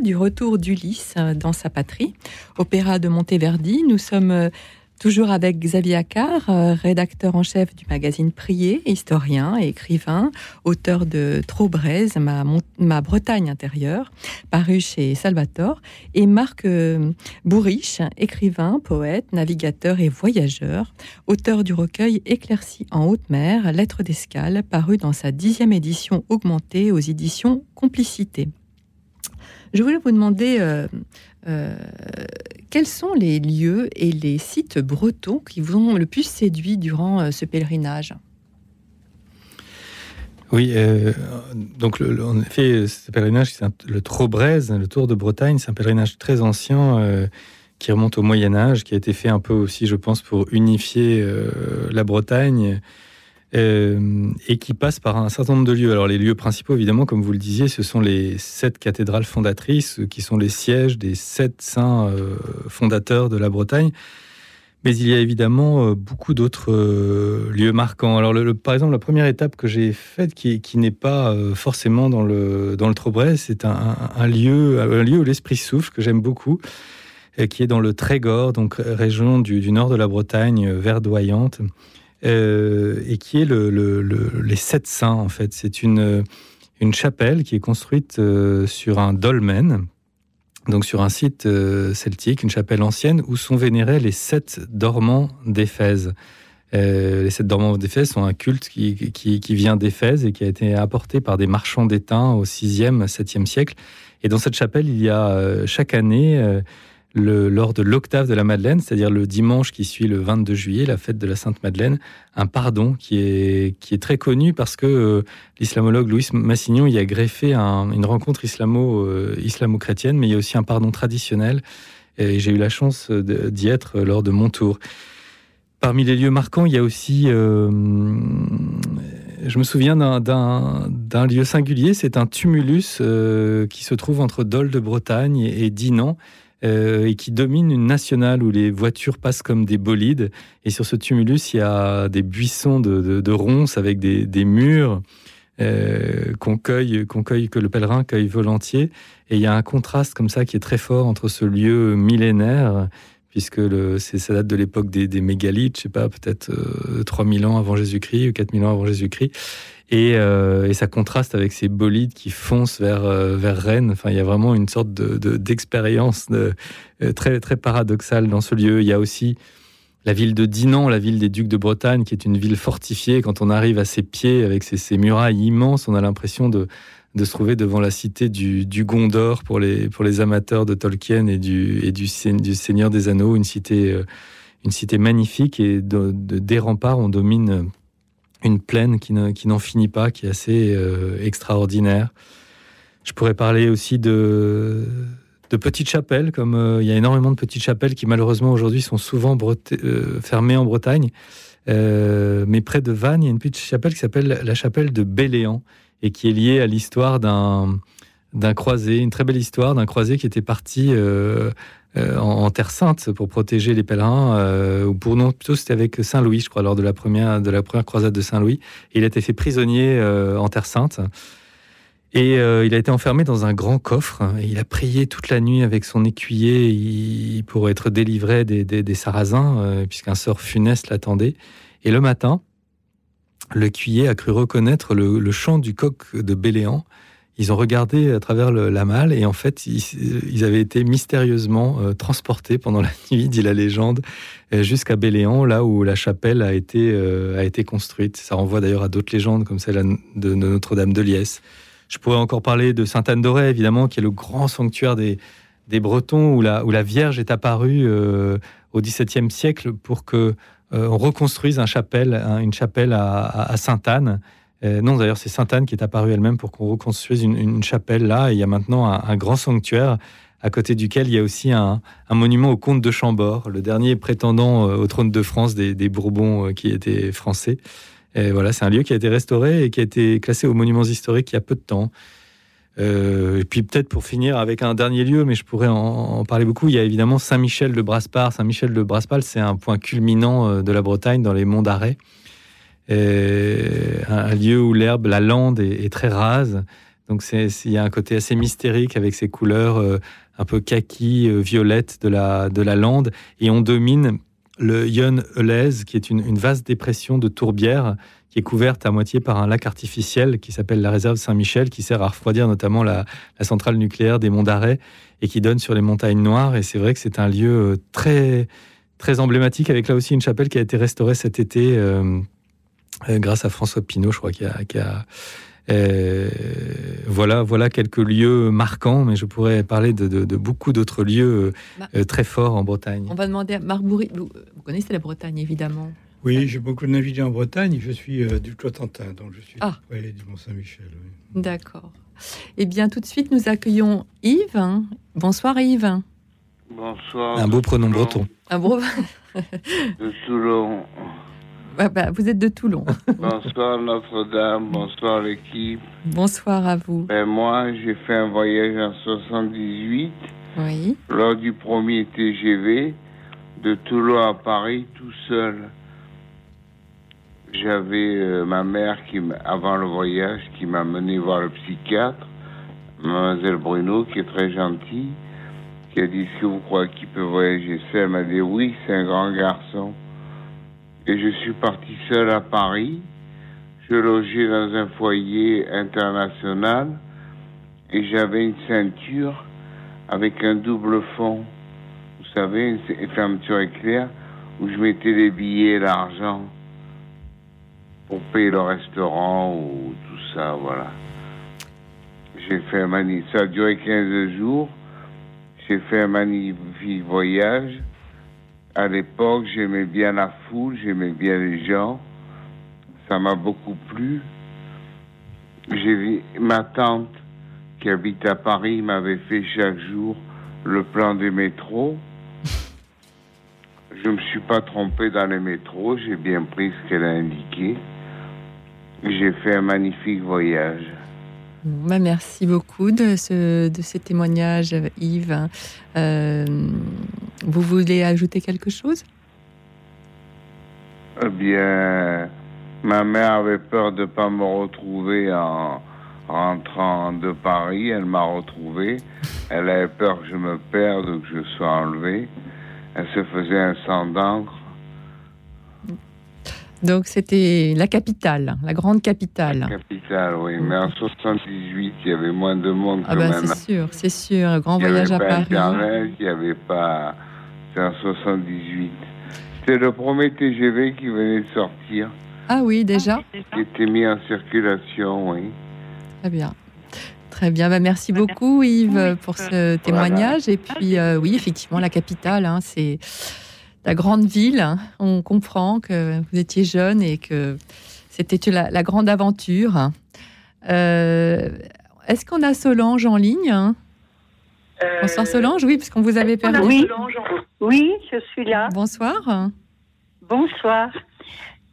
S1: Du retour d'Ulysse euh, dans sa patrie, opéra de Monteverdi. Nous sommes euh, toujours avec Xavier Accard, euh, rédacteur en chef du magazine Prier, historien et écrivain, auteur de Trop braise, ma, Bretagne intérieure, paru chez Salvatore, et Marc Bourriche, écrivain, poète, navigateur et voyageur, auteur du recueil Éclairci en haute mer, Lettres d'escale, paru dans sa dixième édition augmentée aux éditions Complicité. Je voulais vous demander euh, euh, quels sont les lieux et les sites bretons qui vous ont le plus séduit durant euh, ce pèlerinage?
S2: Oui, donc en effet, ce pèlerinage, c'est le Trobrez, le Tour de Bretagne, c'est un pèlerinage très ancien qui remonte au Moyen Âge, qui a été fait un peu aussi, je pense, pour unifier la Bretagne. Et qui passe par un certain nombre de lieux. Alors les lieux principaux, évidemment, comme vous le disiez, ce sont les sept cathédrales fondatrices, qui sont les sièges des sept saints fondateurs de la Bretagne. Mais il y a évidemment euh, beaucoup d'autres euh, lieux marquants. Alors, par exemple, la première étape que j'ai faite, qui, n'est pas euh, forcément dans le, dans le Trobret, c'est un, lieu, un lieu où l'esprit souffle, que j'aime beaucoup, qui est dans le Trégor, donc région du nord de la Bretagne, verdoyante, et qui est le, le, les Sept Saints, en fait. C'est une, une chapelle qui est construite sur un dolmen, donc sur un site euh, celtique, une chapelle ancienne, où sont vénérés les sept dormants d'Éphèse. Euh, les sept dormants d'Éphèse sont un culte qui, qui, vient d'Éphèse et qui a été apporté par des marchands d'étain au 6e, 7e siècle. Et dans cette chapelle, il y a euh, chaque année lors de l'octave de la Madeleine, c'est-à-dire le dimanche qui suit le 22 juillet, la fête de la Sainte Madeleine, un pardon qui est, qui est très connu parce que euh, l'islamologue Louis Massignon y a greffé une rencontre euh, islamo-chrétienne, mais il y a aussi un pardon traditionnel. Et j'ai eu la chance d'y être lors de mon tour. Parmi les lieux marquants, il y a aussi, euh, je me souviens d'un lieu singulier, c'est un tumulus qui se trouve entre Dol de Bretagne et Dinan. Euh, et qui domine une nationale où les voitures passent comme des bolides. Et sur ce tumulus, il y a des buissons de, ronces avec des, murs euh, qu'on cueille, qu'on cueille, que le pèlerin cueille volontiers. Et il y a un contraste comme ça qui est très fort entre ce lieu millénaire puisque le, ça date de l'époque des, mégalithes, je sais pas, peut-être 3000 euh, ans avant Jésus-Christ ou 4000 ans avant Jésus-Christ, euh, et, ça contraste avec ces bolides qui foncent vers, euh, vers Rennes. Enfin, il y a vraiment une sorte d'expérience de, euh, très, très paradoxale dans ce lieu. Il y a aussi la ville de Dinan, la ville des ducs de Bretagne, qui est une ville fortifiée. Quand on arrive à ses pieds, avec ces, murailles immenses, on a l'impression de, de, se trouver devant la cité du, Gondor pour les, pour les amateurs de Tolkien et du, et du, Seigneur des Anneaux, une cité, une cité magnifique. Et de, des remparts, on domine une plaine qui, n'en finit pas, qui est assez euh, extraordinaire. Je pourrais parler aussi de, de petites chapelles, comme euh, il y a énormément de petites chapelles qui malheureusement aujourd'hui sont souvent euh, fermées en Bretagne. mais près de Vannes, il y a une petite chapelle qui s'appelle la chapelle de Béléan et qui est liée à l'histoire d'un d'un croisé, une très belle histoire d'un croisé qui était parti euh, en, Terre Sainte pour protéger les pèlerins, euh, ou pour nous plutôt c'était avec Saint Louis, je crois, lors de la première de la première croisade de Saint Louis. il a été fait prisonnier euh, en Terre Sainte. Et il a été enfermé dans un grand coffre. il a prié toute la nuit avec son écuyer pour être délivré des, Sarrasins, puisqu'un sort funeste l'attendait. Et le matin, l'écuyer a cru reconnaître le, le chant du coq de Béléan ils ont regardé à travers la malle et en fait, ils, avaient été mystérieusement euh, transportés pendant la nuit, dit la légende, euh, jusqu'à Béléan, là où la chapelle a été, euh, a été construite. Ça renvoie d'ailleurs à d'autres légendes comme celle de, Notre-Dame de Liesse. Je pourrais encore parler de Sainte-Anne-d'Auray, évidemment, qui est le grand sanctuaire des, Bretons, où la Vierge est apparue au XVIIe siècle pour que on reconstruise une chapelle à, Sainte-Anne. Euh, non, d'ailleurs, c'est Sainte-Anne qui est apparue elle-même pour qu'on reconstruise une, chapelle là. il y a maintenant un, grand sanctuaire à côté duquel il y a aussi un, monument au comte de Chambord, le dernier prétendant euh, au trône de France des, Bourbons euh, qui était français. Et voilà, c'est un lieu qui a été restauré et qui a été classé aux monuments historiques il y a peu de temps. Et puis peut-être pour finir avec un dernier lieu, mais je pourrais en, parler beaucoup, il y a évidemment Saint-Michel de Braspar. Saint-Michel de Braspal, c'est un point culminant de la Bretagne dans les monts d'Arrée. Euh, un, lieu où l'herbe, la lande est, très rase. Donc il y a un côté assez mystérique avec ces couleurs euh, un peu kaki, euh, violette de la, de la lande. Et on domine le Yon Eulez, qui est une, vaste dépression de tourbière qui est couverte à moitié par un lac artificiel qui s'appelle la réserve Saint-Michel, qui sert à refroidir notamment la, centrale nucléaire des Monts d'Arrêt et qui donne sur les montagnes noires. Et c'est vrai que c'est un lieu très, très emblématique, avec là aussi une chapelle qui a été restaurée cet été. Euh, grâce à François Pinault, je crois, qui a, euh, voilà, voilà quelques lieux marquants, mais je pourrais parler de, beaucoup d'autres lieux bah, euh, très forts en Bretagne.
S1: On va demander à Marc Bourri, vous, connaissez la Bretagne évidemment.
S3: Oui, j'ai beaucoup navigué en Bretagne. Je suis du Cotentin, donc je suis ah. du Mont-Saint-Michel.
S1: D'accord. Eh bien, tout de suite, nous accueillons Yves. Bonsoir Yves.
S12: Bonsoir.
S2: Un beau pronom breton.
S1: Un beau.
S12: de Toulon.
S1: Ouais, bah, vous êtes de Toulon.
S12: Bonsoir Notre-Dame, bonsoir l'équipe.
S1: Bonsoir à vous.
S12: Ben, moi, j'ai fait un voyage en 78
S1: Oui.
S12: lors du premier TGV de Toulon à Paris tout seul. J'avais euh, ma mère qui, avant le voyage, qui m'a mené voir le psychiatre, mademoiselle Bruno, qui est très gentille, qui a dit est-ce que vous croyez qu'il peut voyager seul Elle m'a dit oui, c'est un grand garçon. Et je suis parti seul à Paris. Je logeais dans un foyer international et j'avais une ceinture avec un double fond. Vous savez, une fermeture éclair où je mettais les billets et l'argent pour payer le restaurant ou tout ça, voilà. J'ai fait un magnifique... Ça a duré 15 jours. J'ai fait un magnifique voyage. À l'époque, j'aimais bien la foule, j'aimais bien les gens. Ça m'a beaucoup plu. J'ai vu ma tante qui habite à Paris m'avait fait chaque jour le plan des métros. Je me suis pas trompé dans les métros, j'ai bien pris ce qu'elle a indiqué. J'ai fait un magnifique voyage.
S1: Bon, bah, merci beaucoup de ce, de ces témoignages, Yves. Euh, vous voulez ajouter quelque chose?
S12: Eh bien, ma mère avait peur de pas me retrouver en rentrant de Paris. Elle m'a retrouvé. Elle avait peur que je me perde ou que je sois enlevé. Elle se faisait un sang d'encre.
S1: Donc c'était la capitale, la grande capitale.
S12: Capitale, oui. Mais en 78, il y avait moins de monde
S1: Ah
S12: que maintenant.
S1: c'est sûr, c'est sûr, un grand
S12: Il n'y
S1: voyage
S12: avait
S1: à
S12: pas
S1: Paris.
S12: Internet, il n'y avait pas. C'est en 78. C'était le premier TGV qui venait de sortir,
S1: Ah oui, déjà
S12: qui était mis en circulation, oui.
S1: Très bien. Très bien, bah, merci beaucoup Yves pour ce témoignage. Et puis euh, oui, effectivement, la capitale, hein, c'est la grande ville. On comprend que vous étiez jeune et que c'était la, la grande aventure. Euh, Est-ce qu'on a Solange en ligne hein? Bonsoir Solange, oui, puisqu'on vous avait perdu.
S9: Oui, oui, je suis là.
S1: Bonsoir.
S9: Bonsoir.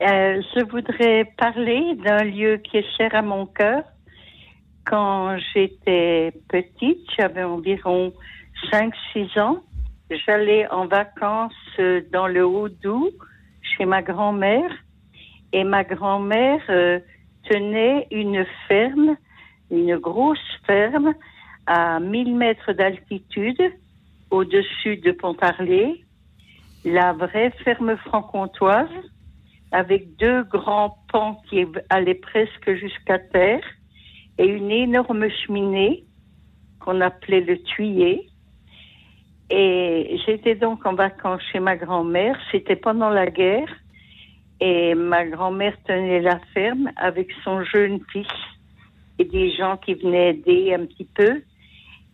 S9: Euh, je voudrais parler d'un lieu qui est cher à mon cœur. Quand j'étais petite, j'avais environ 5-6 ans, j'allais en vacances euh, dans le Haut-Doubs chez ma grand-mère. Et ma grand-mère euh, tenait une ferme, une grosse ferme à 1000 mètres d'altitude au-dessus de Pontarlier, la vraie ferme franc-comtoise, avec deux grands pans qui allaient presque jusqu'à terre et une énorme cheminée qu'on appelait le tuyer. Et j'étais donc en vacances chez ma grand-mère, c'était pendant la guerre, et ma grand-mère tenait la ferme avec son jeune fils et des gens qui venaient aider un petit peu.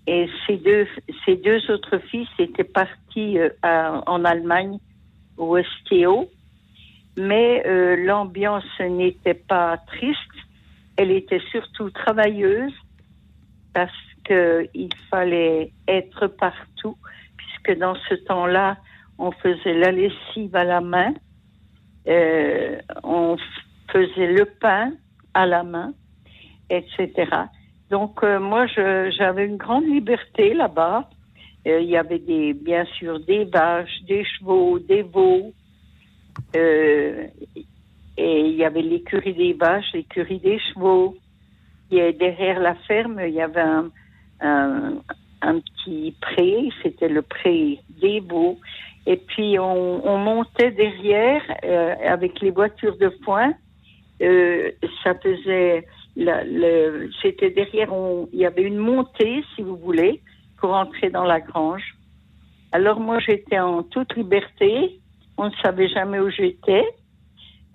S9: Et ces deux, ces deux autres fils étaient partis euh, en Allemagne, au STO. Mais euh, l'ambiance n'était pas triste, elle était surtout travailleuse parce qu'il fallait être partout, puisque dans ce temps-là, on faisait la lessive à la main, euh, on faisait le pain à la main, etc. Donc euh, moi, j'avais une grande liberté là-bas. Euh, il y avait des, bien sûr des vaches, des chevaux, des veaux. Et il y avait l'écurie des vaches, l'écurie des chevaux. Et derrière la ferme, il y avait un, un petit pré, c'était le pré des veaux. Et puis on, on montait derrière euh, avec les voitures de foin. Euh, ça faisait, c'était derrière, il y avait une montée, si vous voulez, pour entrer dans la grange. Alors moi, j'étais en toute liberté. On ne savait jamais où j'étais.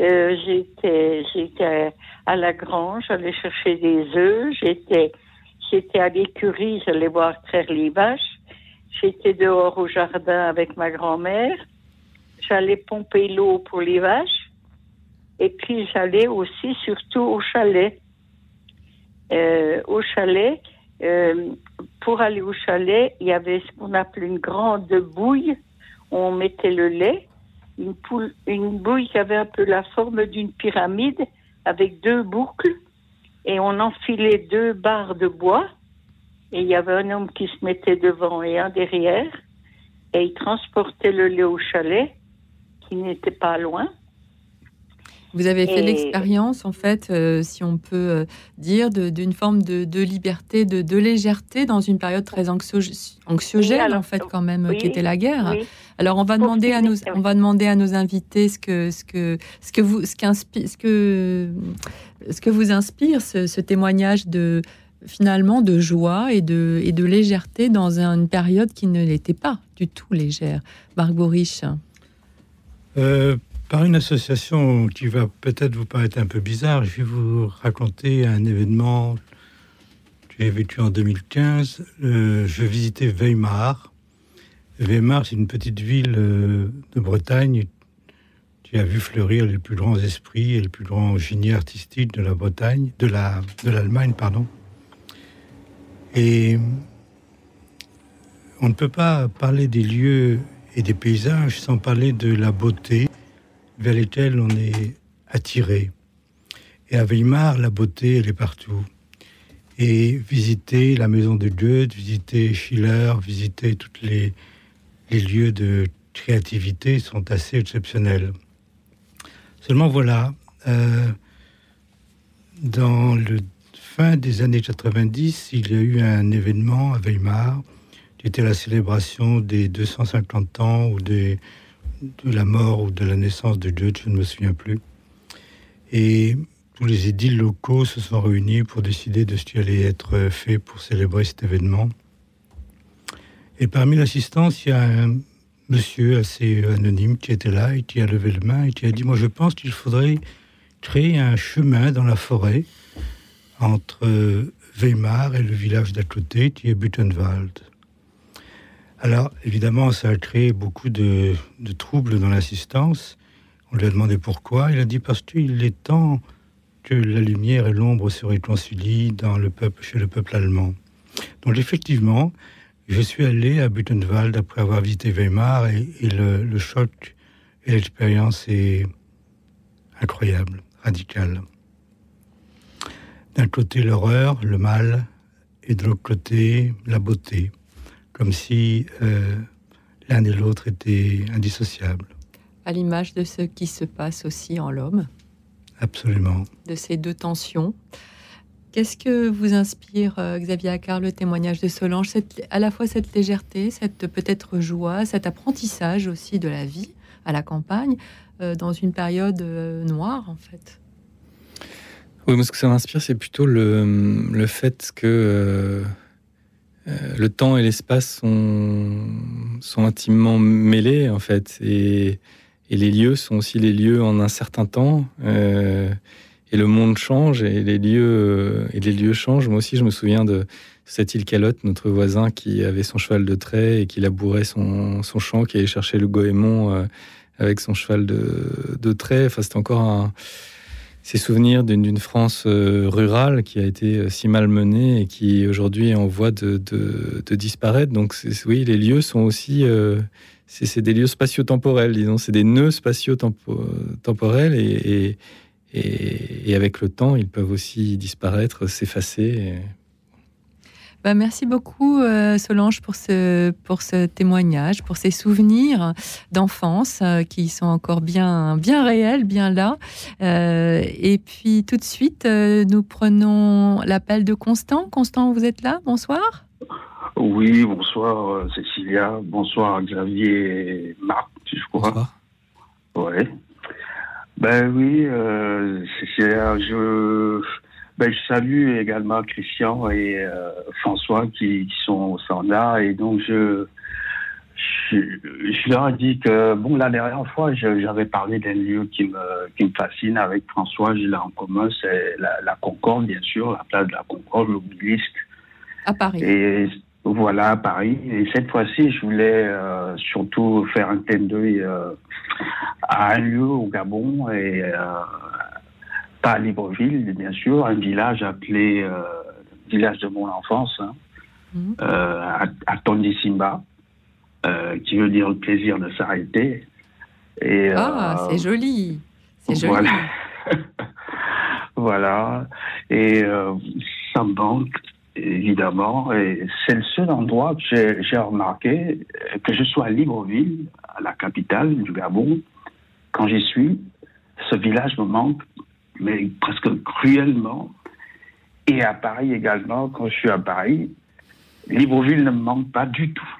S9: Euh, j'étais, j'étais à la grange, j'allais chercher des œufs. J'étais, j'étais à l'écurie, j'allais voir traire les vaches. J'étais dehors au jardin avec ma grand-mère. J'allais pomper l'eau pour les vaches. Et puis j'allais aussi surtout au chalet. Euh, au chalet, euh, pour aller au chalet, il y avait ce qu'on appelait une grande bouille où on mettait le lait. Une, bouille qui avait un peu la forme d'une pyramide avec deux boucles et on enfilait deux barres de bois et il y avait un homme qui se mettait devant et un derrière et il transportait le lait au chalet qui n'était pas loin.
S1: Vous avez fait
S9: Et-
S1: l'expérience, en fait, euh, si on peut euh, dire, de- d'une forme de, de liberté, de, de légèreté dans une période très anxio- anxiogène,
S9: Oui, alors,
S1: en fait, quand même,
S9: oui,
S1: qui était la guerre.
S9: oui.
S1: Alors, on va demander à nos, on va demander à nos invités ce que, ce que, ce que vous, ce qu'inspire, ce que, ce que vous inspire ce, ce témoignage de finalement de joie et de, et de légèreté dans une période qui ne l'était pas du tout légère. Marc Bourriche.
S3: Euh, par une association qui va peut-être vous paraître un peu bizarre, je vais vous raconter un événement que j'ai vécu en 2015. Euh, je visitais Weimar. Weimar, c'est une petite ville euh, de Bretagne qui a vu fleurir les plus grands esprits et les plus grands génies artistiques de la Bretagne, de la de l'Allemagne, pardon. Et on ne peut pas parler des lieux et des paysages sans parler de la beauté vers lesquels on est attiré. Et à Weimar, la beauté, elle est partout. Et visiter la maison de Goethe, visiter Schiller, visiter tous les, les lieux de créativité sont assez exceptionnels. Seulement voilà, euh, dans le fin des années 90, il y a eu un événement à Weimar qui était la célébration des 250 ans ou des, de la mort ou de la naissance de Goethe, je ne me souviens plus. Et tous les édiles locaux se sont réunis pour décider de ce qui allait être fait pour célébrer cet événement. Et parmi l'assistance, il y a un monsieur assez anonyme qui était là et qui a levé le main et qui a dit Moi, je pense qu'il faudrait créer un chemin dans la forêt entre Weimar et le village d'à côté qui est Butenwald. Alors, évidemment, ça a créé beaucoup de, troubles dans l'assistance. On lui a demandé pourquoi. Il a dit parce qu'il est temps que la lumière et l'ombre se réconcilient dans le peuple, chez le peuple allemand. Donc, effectivement, je suis allé à Butenwald après avoir visité Weimar et, le, choc et l'expérience est incroyable, radicale. D'un côté, l'horreur, le mal, et de l'autre côté, la beauté comme si euh, l'un et l'autre étaient indissociables.
S1: À l'image de ce qui se passe aussi en l'homme,
S3: Absolument.
S1: de ces deux tensions. Qu'est-ce que vous inspire, euh, Xavier Accard, le témoignage de Solange? Cette, À la fois cette légèreté, cette peut-être joie, cet apprentissage aussi de la vie à la campagne, euh, dans une période euh, noire, en fait?
S2: Oui, moi, ce que ça m'inspire, c'est plutôt le, le fait que le temps et l'espace sont, sont intimement mêlés, en fait. Et, et les lieux sont aussi les lieux en un certain temps. Euh, et le monde change et les lieux, euh, et les lieux changent. Moi aussi, je me souviens de cette île Calotte, notre voisin qui avait son cheval de trait et qui labourait son, son champ, qui allait chercher le goémon euh, avec son cheval de, de trait. Enfin, c'était encore un ces souvenirs d'une France euh, rurale qui a été euh, si mal menée et qui aujourd'hui est en voie de, disparaître. Donc oui, les lieux sont aussi, euh, c'est des lieux spatio-temporels, disons, c'est des nœuds spatio-temporels et, avec le temps, ils peuvent aussi disparaître, s'effacer.
S1: Bah, merci beaucoup euh, Solange pour ce, pour ce témoignage, pour ces souvenirs d'enfance euh, qui sont encore bien, bien réels, bien là. Euh, et puis tout de suite, euh, nous prenons l'appel de Constant. Constant, vous êtes là? Bonsoir.
S13: Oui, bonsoir euh, Cécilia, bonsoir Xavier et Marc, je crois?
S2: Bonsoir.
S13: Ouais. Ben oui, euh, Cécilia, je, ben, je salue également Christian et euh, François qui, qui sont, sont là et donc je, je, je leur ai dit que bon la dernière fois je- j'avais parlé d'un lieu qui me qui me fascine avec François, j'ai là en commun, c'est la, la Concorde bien sûr, la place de la Concorde, l'obélisque.
S1: À Paris.
S13: Et voilà, à Paris. Et cette fois-ci, je voulais euh, surtout faire un clin d'œil euh, à un lieu au Gabon, et pas à Libreville, bien sûr, un village appelé euh, village de mon enfance, hein, à, à Tony Simba, qui veut dire le plaisir de s'arrêter.
S1: Et, ah, c'est joli. C'est joli.
S13: Voilà. voilà. Et ça me manque évidemment. Et c'est le seul endroit que j'ai remarqué, que je sois à Libreville, à la capitale du Gabon, quand j'y suis, ce village me manque, mais presque cruellement. Et à Paris également, quand je suis à Paris, Libreville ne me manque pas du tout.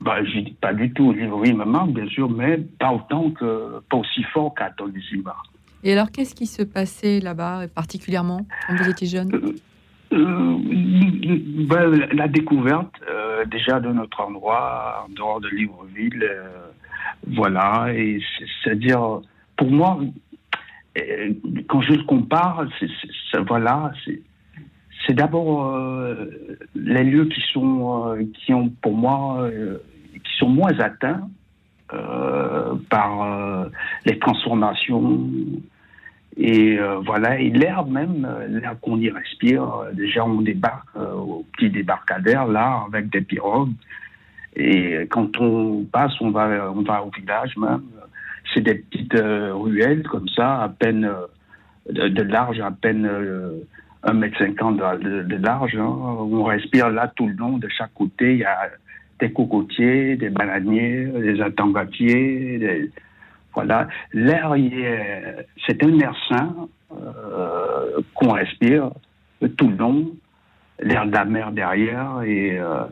S13: Bah, je dis pas du tout. Libreville me manque, bien sûr, mais pas autant que, pas aussi fort qu'à Tondisimba.
S1: Et alors, qu'est-ce qui se passait là-bas, particulièrement, quand vous étiez jeune? Euh,
S13: euh, ben, la découverte euh, déjà de notre endroit en dehors de Libreville, voilà, et c'est-à-dire pour moi, quand je le compare, voilà, c'est, d'abord les lieux qui sont qui ont pour moi qui sont moins atteints par les transformations et euh, voilà, et l'air même, euh, l'air qu'on y respire, euh, déjà on débarque au petit débarcadère là avec des pirogues. Et quand on passe, on va, on va au village même. C'est des petites ruelles comme ça, à peine de, large, à peine 1m50 de, de large. Hein. On respire là tout le long, de chaque côté. Il y a des cocotiers, des bananiers, des attangatiers, voilà, l'air, c'est un air sain euh, qu'on respire tout le long, l'air de la mer derrière et, euh,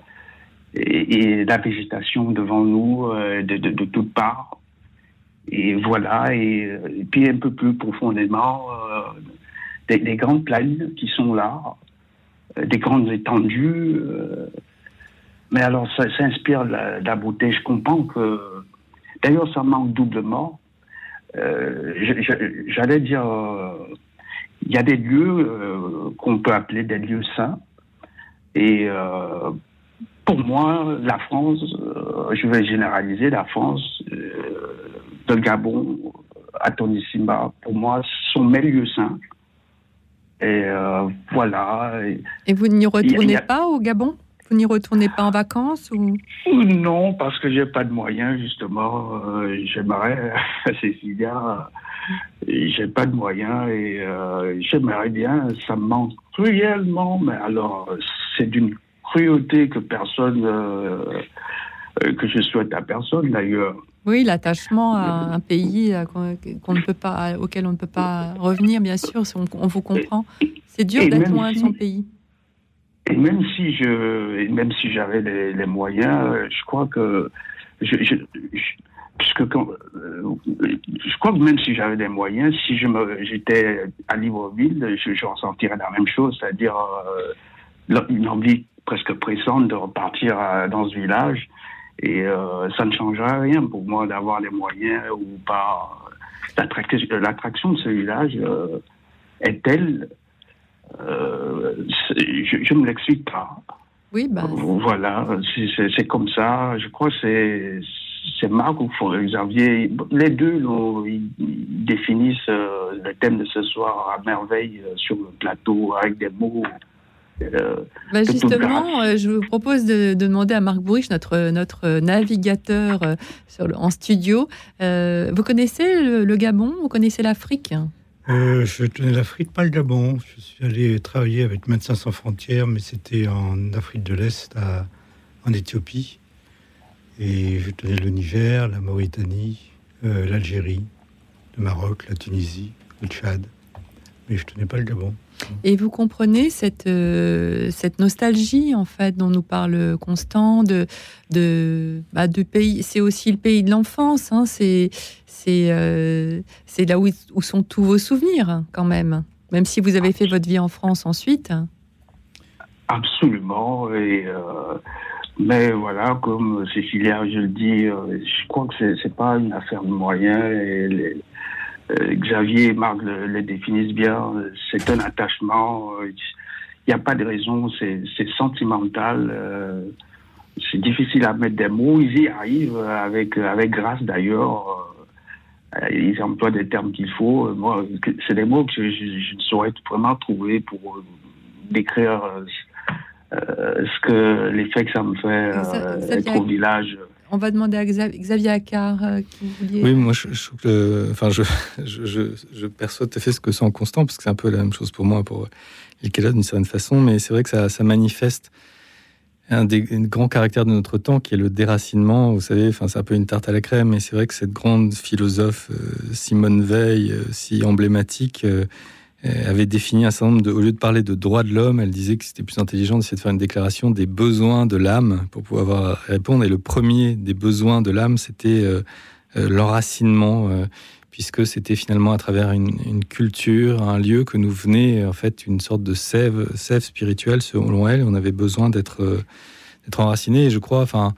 S13: la végétation devant nous euh, de, de, toutes parts. Et voilà, et, puis un peu plus profondément, des, grandes plaines qui sont là, des grandes étendues. mais alors, ça, inspire la, beauté. Je comprends que D'ailleurs, ça manque doublement. Euh, j'allais dire, il y a des lieux euh, qu'on peut appeler des lieux saints. Et euh, pour moi, la France, je vais généraliser, la France, de Gabon à Tonissima, pour moi, sont mes lieux saints. Et voilà.
S1: Et vous n'y retournez pas au Gabon? Vous n'y retournez pas en vacances ou?
S13: Non, parce que j'ai pas de moyens justement. Euh, j'aimerais, Cécilia, j'ai pas de moyens et euh, j'aimerais bien. Ça me manque cruellement, mais alors c'est d'une cruauté que personne, euh, que je souhaite à personne d'ailleurs.
S1: Oui, l'attachement à un pays qu'on ne peut pas, auquel on ne peut pas revenir, bien sûr, on, on vous comprend. C'est dur d'être loin de son pays.
S13: Et même si je, même si j'avais les, moyens, euh, je crois que, je, puisque quand, euh, je crois que même si j'avais des moyens, si je me, j'étais à Libreville, je, je ressentirais la même chose, c'est-à-dire euh, une envie presque pressante de repartir dans ce village. Et ça ne changerait rien pour moi d'avoir les moyens ou pas. L'attraction de ce village est telle euh, je ne me l'explique pas.
S1: Oui, ben.
S13: Voilà, c'est comme ça. Je crois que c'est Marc ou Xavier. Les deux, ils, définissent euh, le thème de ce soir à merveille euh, sur le plateau avec des mots.
S1: Ben justement, je vous propose de, demander à Marc Bourriche, notre, notre navigateur sur en studio. vous connaissez le Gabon? Vous connaissez l'Afrique?
S3: Euh, je tenais l'Afrique, pas le Gabon. Je suis allé travailler avec Médecins sans frontières, mais c'était en Afrique de l'Est, en Éthiopie. Et je tenais le Niger, la Mauritanie, euh, l'Algérie, le Maroc, la Tunisie, le Tchad. Mais je tenais pas le Gabon.
S1: Et vous comprenez cette, euh, cette nostalgie, en fait, dont nous parle Constant, de, de, bah, de pays. C'est aussi le pays de l'enfance. Hein, c'est euh, c'est là où, où, sont tous vos souvenirs, quand même. Même si vous avez fait votre vie en France ensuite.
S13: Absolument. Et, euh, mais voilà, comme Cécilia, je le dis, je crois que c'est pas une affaire de moyens. Euh, Xavier et Marc le, définissent bien. C'est un attachement. Il n'y a pas de raison. C'est sentimental. Euh, c'est difficile à mettre des mots. Ils y arrivent avec, avec grâce d'ailleurs. Euh, ils emploient des termes qu'il faut. Moi, c'est des mots que je, ne saurais vraiment trouver pour décrire ce que l'effet que ça me fait être au village.
S1: On va demander à Xavier Accard
S2: vouliez... Oui, moi je, je, je, perçois tout à fait ce que sent Constant, parce que c'est un peu la même chose pour moi, pour Ilkela d'une certaine façon, mais c'est vrai que ça, ça manifeste un des grands caractères de notre temps qui est le déracinement. Vous savez, c'est un peu une tarte à la crème, mais c'est vrai que cette grande philosophe euh, Simone Veil, euh, si emblématique, euh, avait défini un certain nombre de. Au lieu de parler de droits de l'homme, elle disait que c'était plus intelligent d'essayer de faire une déclaration des besoins de l'âme pour pouvoir répondre. Et le premier des besoins de l'âme, c'était l'enracinement puisque c'était finalement à travers une, culture, un lieu que nous venait en fait une sorte de sève, sève spirituelle selon elle. On avait besoin d'être euh, enraciné. Et je crois, enfin,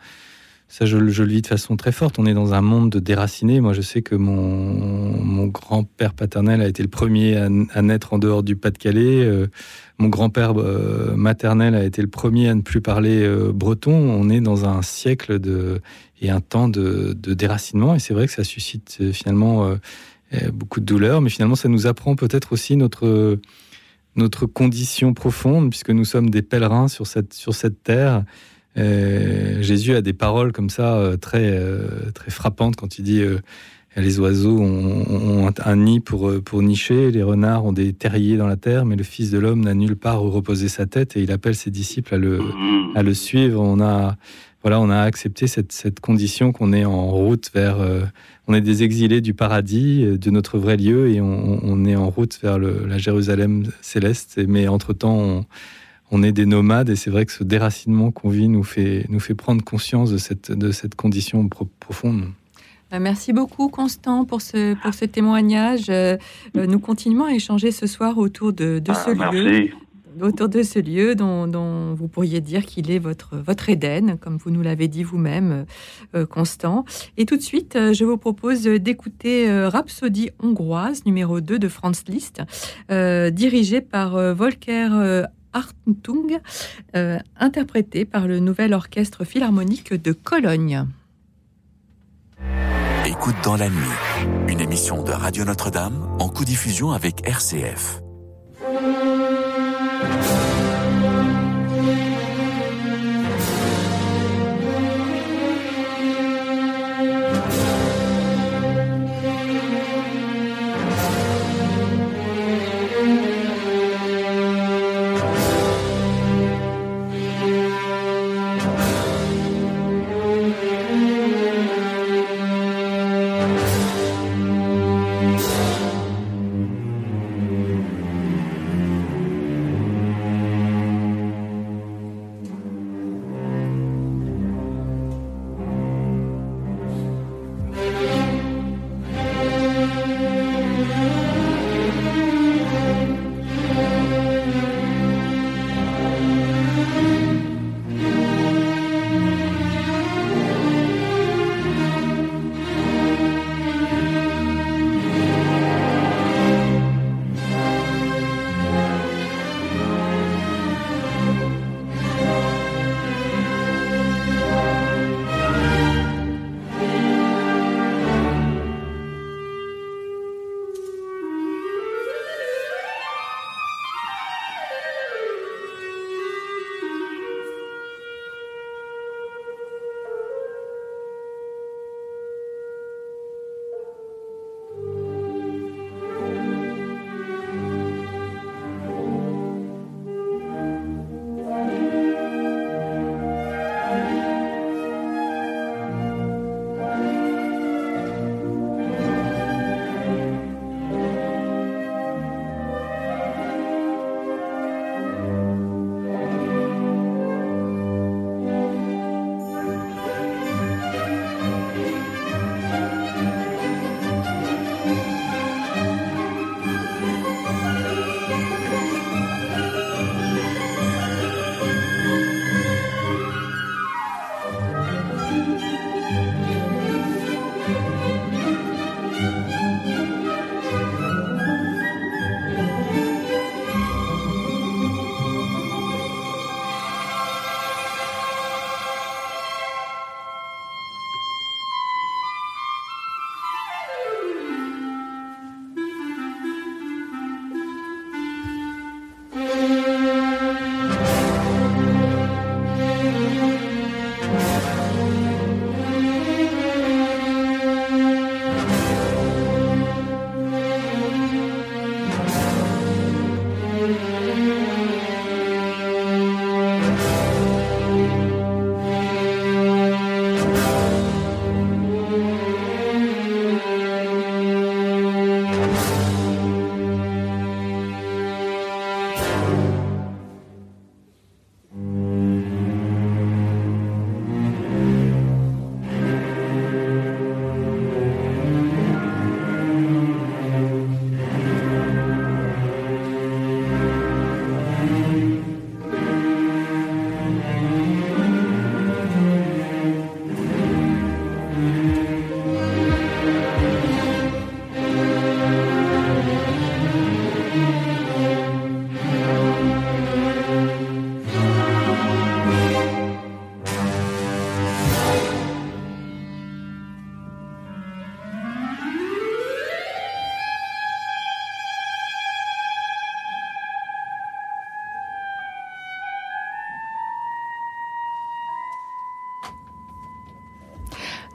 S2: ça je, le vis de façon très forte. On est dans un monde de déracinés. Moi, je sais que mon, grand-père paternel a été le premier à, naître en dehors du Pas-de-Calais. Euh, mon grand-père euh, maternel a été le premier à ne plus parler breton. On est dans un siècle de et un temps de, déracinement. Et c'est vrai que ça suscite euh, finalement euh, euh, beaucoup de douleur, mais finalement ça nous apprend peut-être aussi notre, notre condition profonde, puisque nous sommes des pèlerins sur cette, sur cette terre. Jésus a des paroles comme ça très, très frappantes quand il dit les oiseaux ont, un nid pour, pour nicher, les renards ont des terriers dans la terre, mais le Fils de l'homme n'a nulle part où reposer sa tête et il appelle ses disciples à le, à le suivre. On a voilà, on a accepté cette, condition qu'on est en route vers, euh, on est des exilés du paradis, euh, de notre vrai lieu, et on, est en route vers la Jérusalem céleste. Mais entre-temps, on, est des nomades, et c'est vrai que ce déracinement qu'on vit nous fait, nous fait prendre conscience de cette, de cette condition profonde.
S1: Euh, merci beaucoup, Constant, pour ce, pour ce témoignage. Nous continuons à échanger ce soir autour de, de ce ah, lieu autour de ce lieu dont, vous pourriez dire qu'il est votre, votre Éden, comme vous nous l'avez dit vous-même, euh, Constant. Et tout de suite, euh, je vous propose d'écouter euh, Rhapsodie hongroise numéro 2 de Franz Liszt, dirigée par Volker Hartung, interprétée par le Nouvel Orchestre Philharmonique de Cologne.
S5: Écoute dans la nuit, une émission de Radio Notre-Dame en co-diffusion avec RCF.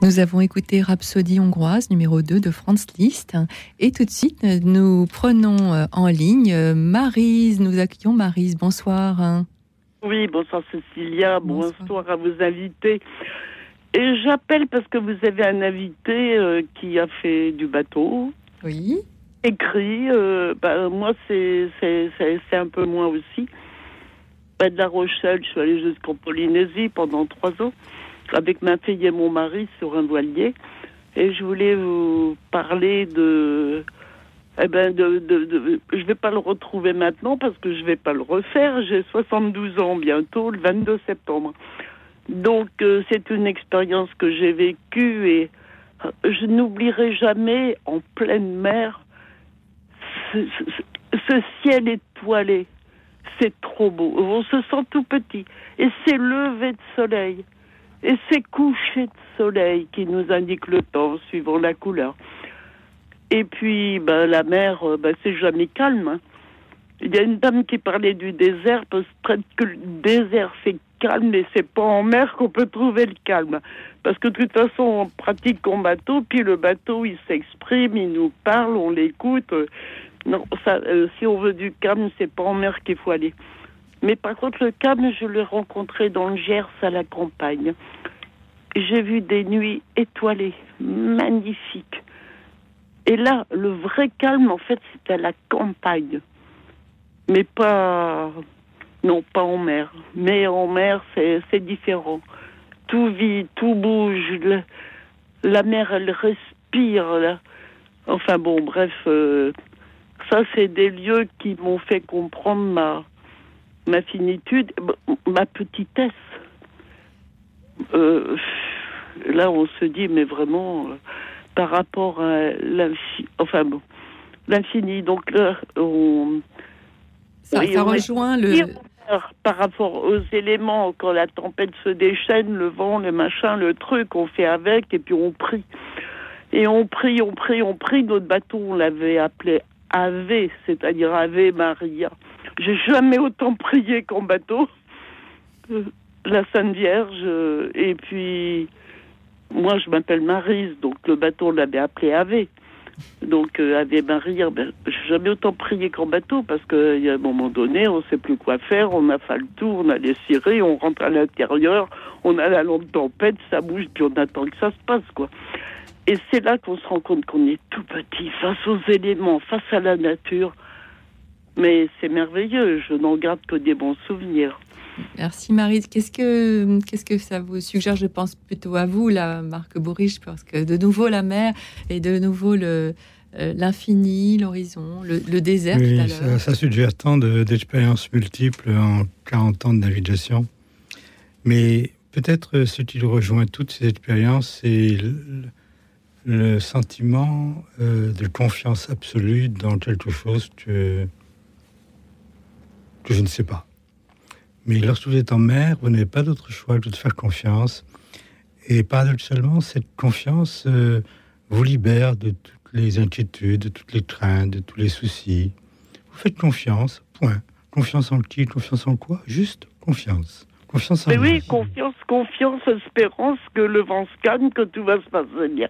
S1: Nous avons écouté Rhapsodie hongroise numéro 2 de Franz Liszt. Et tout de suite, nous prenons euh, en ligne euh, Marise. Nous accueillons Marise. Bonsoir.
S14: Oui, bonsoir Cécilia. Bonsoir, à vos invités. Et j'appelle parce que vous avez un invité euh, qui a fait du bateau.
S1: Oui.
S14: Écrit. bah, moi, c'est un peu moins aussi. Bah, de La Rochelle, je suis allée jusqu'en Polynésie pendant trois ans avec ma fille et mon mari sur un voilier. Et je voulais vous parler de. Eh ben, de, je vais pas le retrouver maintenant parce que je vais pas le refaire. J'ai 72 ans bientôt, le 22 septembre. Donc, euh, c'est une expérience que j'ai vécue et euh, je n'oublierai jamais en pleine mer ce ciel étoilé. C'est trop beau. On se sent tout petit. Et c'est lever de soleil. Et c'est coucher de soleil qui nous indique le temps suivant la couleur. Et puis, ben, la mer, ben, c'est jamais calme. Hein. Il y a une dame qui parlait du désert, parce que le désert c'est calme, mais c'est pas en mer qu'on peut trouver le calme. Parce que de toute façon, on pratique en bateau, puis le bateau il s'exprime, il nous parle, on l'écoute. Non, ça, euh, si on veut du calme, c'est pas en mer qu'il faut aller. Mais par contre, le calme, je l'ai rencontré dans le Gers à la campagne. J'ai vu des nuits étoilées, magnifiques. Et là, le vrai calme, en fait, c'est à la campagne. Mais pas. Non, pas en mer. Mais en mer, c'est différent. Tout vit, tout bouge. La, mer, elle respire. Là. Enfin bon, bref. Euh, ça, c'est des lieux qui m'ont fait comprendre ma, ma finitude, ma petitesse. Euh, là, on se dit, mais vraiment, euh, par rapport à l'infini, enfin bon, l'infini. Donc là, on.
S1: Ça, rejoint le.
S14: Par rapport aux éléments, quand la tempête se déchaîne, le vent, le machin, le truc, on fait avec et puis on prie. Et on prie, on prie, on prie. Notre bateau, on l'avait appelé Ave, c'est-à-dire Ave Maria. J'ai jamais autant prié qu'en bateau. Euh, la Sainte Vierge. Euh, et puis, moi, je m'appelle Marise, donc le bateau, on l'avait appelé Ave. Donc, euh, Ave Maria, ben, j'ai jamais autant prié qu'en bateau parce qu'il y a un moment donné, on ne sait plus quoi faire, on a fait le tour, on a les cirés, on rentre à l'intérieur, on a la lampe tempête, ça bouge, puis on attend que ça se passe, quoi. Et c'est là qu'on se rend compte qu'on est tout petit face aux éléments, face à la nature. Mais c'est merveilleux, je n'en garde que des bons souvenirs.
S1: Merci Marie. Qu'est-ce que, qu'est-ce que ça vous suggère? Je pense plutôt à vous, la Marc Bourriche, parce que de nouveau la mer et de nouveau le, euh, l'infini, l'horizon, le, désert.
S3: Oui, ça, ça, suggère tant d'expériences multiples en 40 ans de navigation. Mais peut-être euh, ce qui rejoint toutes ces expériences, c'est le, sentiment euh, de confiance absolue dans quelque chose que je ne sais pas. Mais lorsque vous êtes en mer, vous n'avez pas d'autre choix que de faire confiance. Et paradoxalement, cette confiance euh, vous libère de toutes les inquiétudes, de toutes les craintes, de tous les soucis. Vous faites confiance, point. Confiance en qui? Confiance en quoi? Juste confiance. Confiance en
S14: Mais oui, confiance, confiance, espérance que le vent se calme, que tout va se passer bien.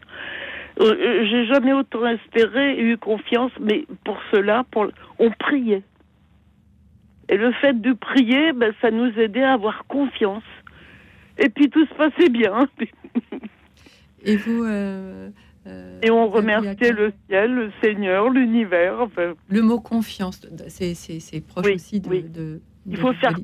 S14: Euh, euh, j'ai jamais autant espéré et eu confiance, mais pour cela, pour... on priait. Et le fait de prier, ben, ça nous aidait à avoir confiance. Et puis tout se passait bien.
S1: Et vous euh,
S14: euh, Et on remerciait le ciel, le Seigneur, l'univers.
S1: Le mot confiance, c'est proche aussi de,
S14: Il faut faire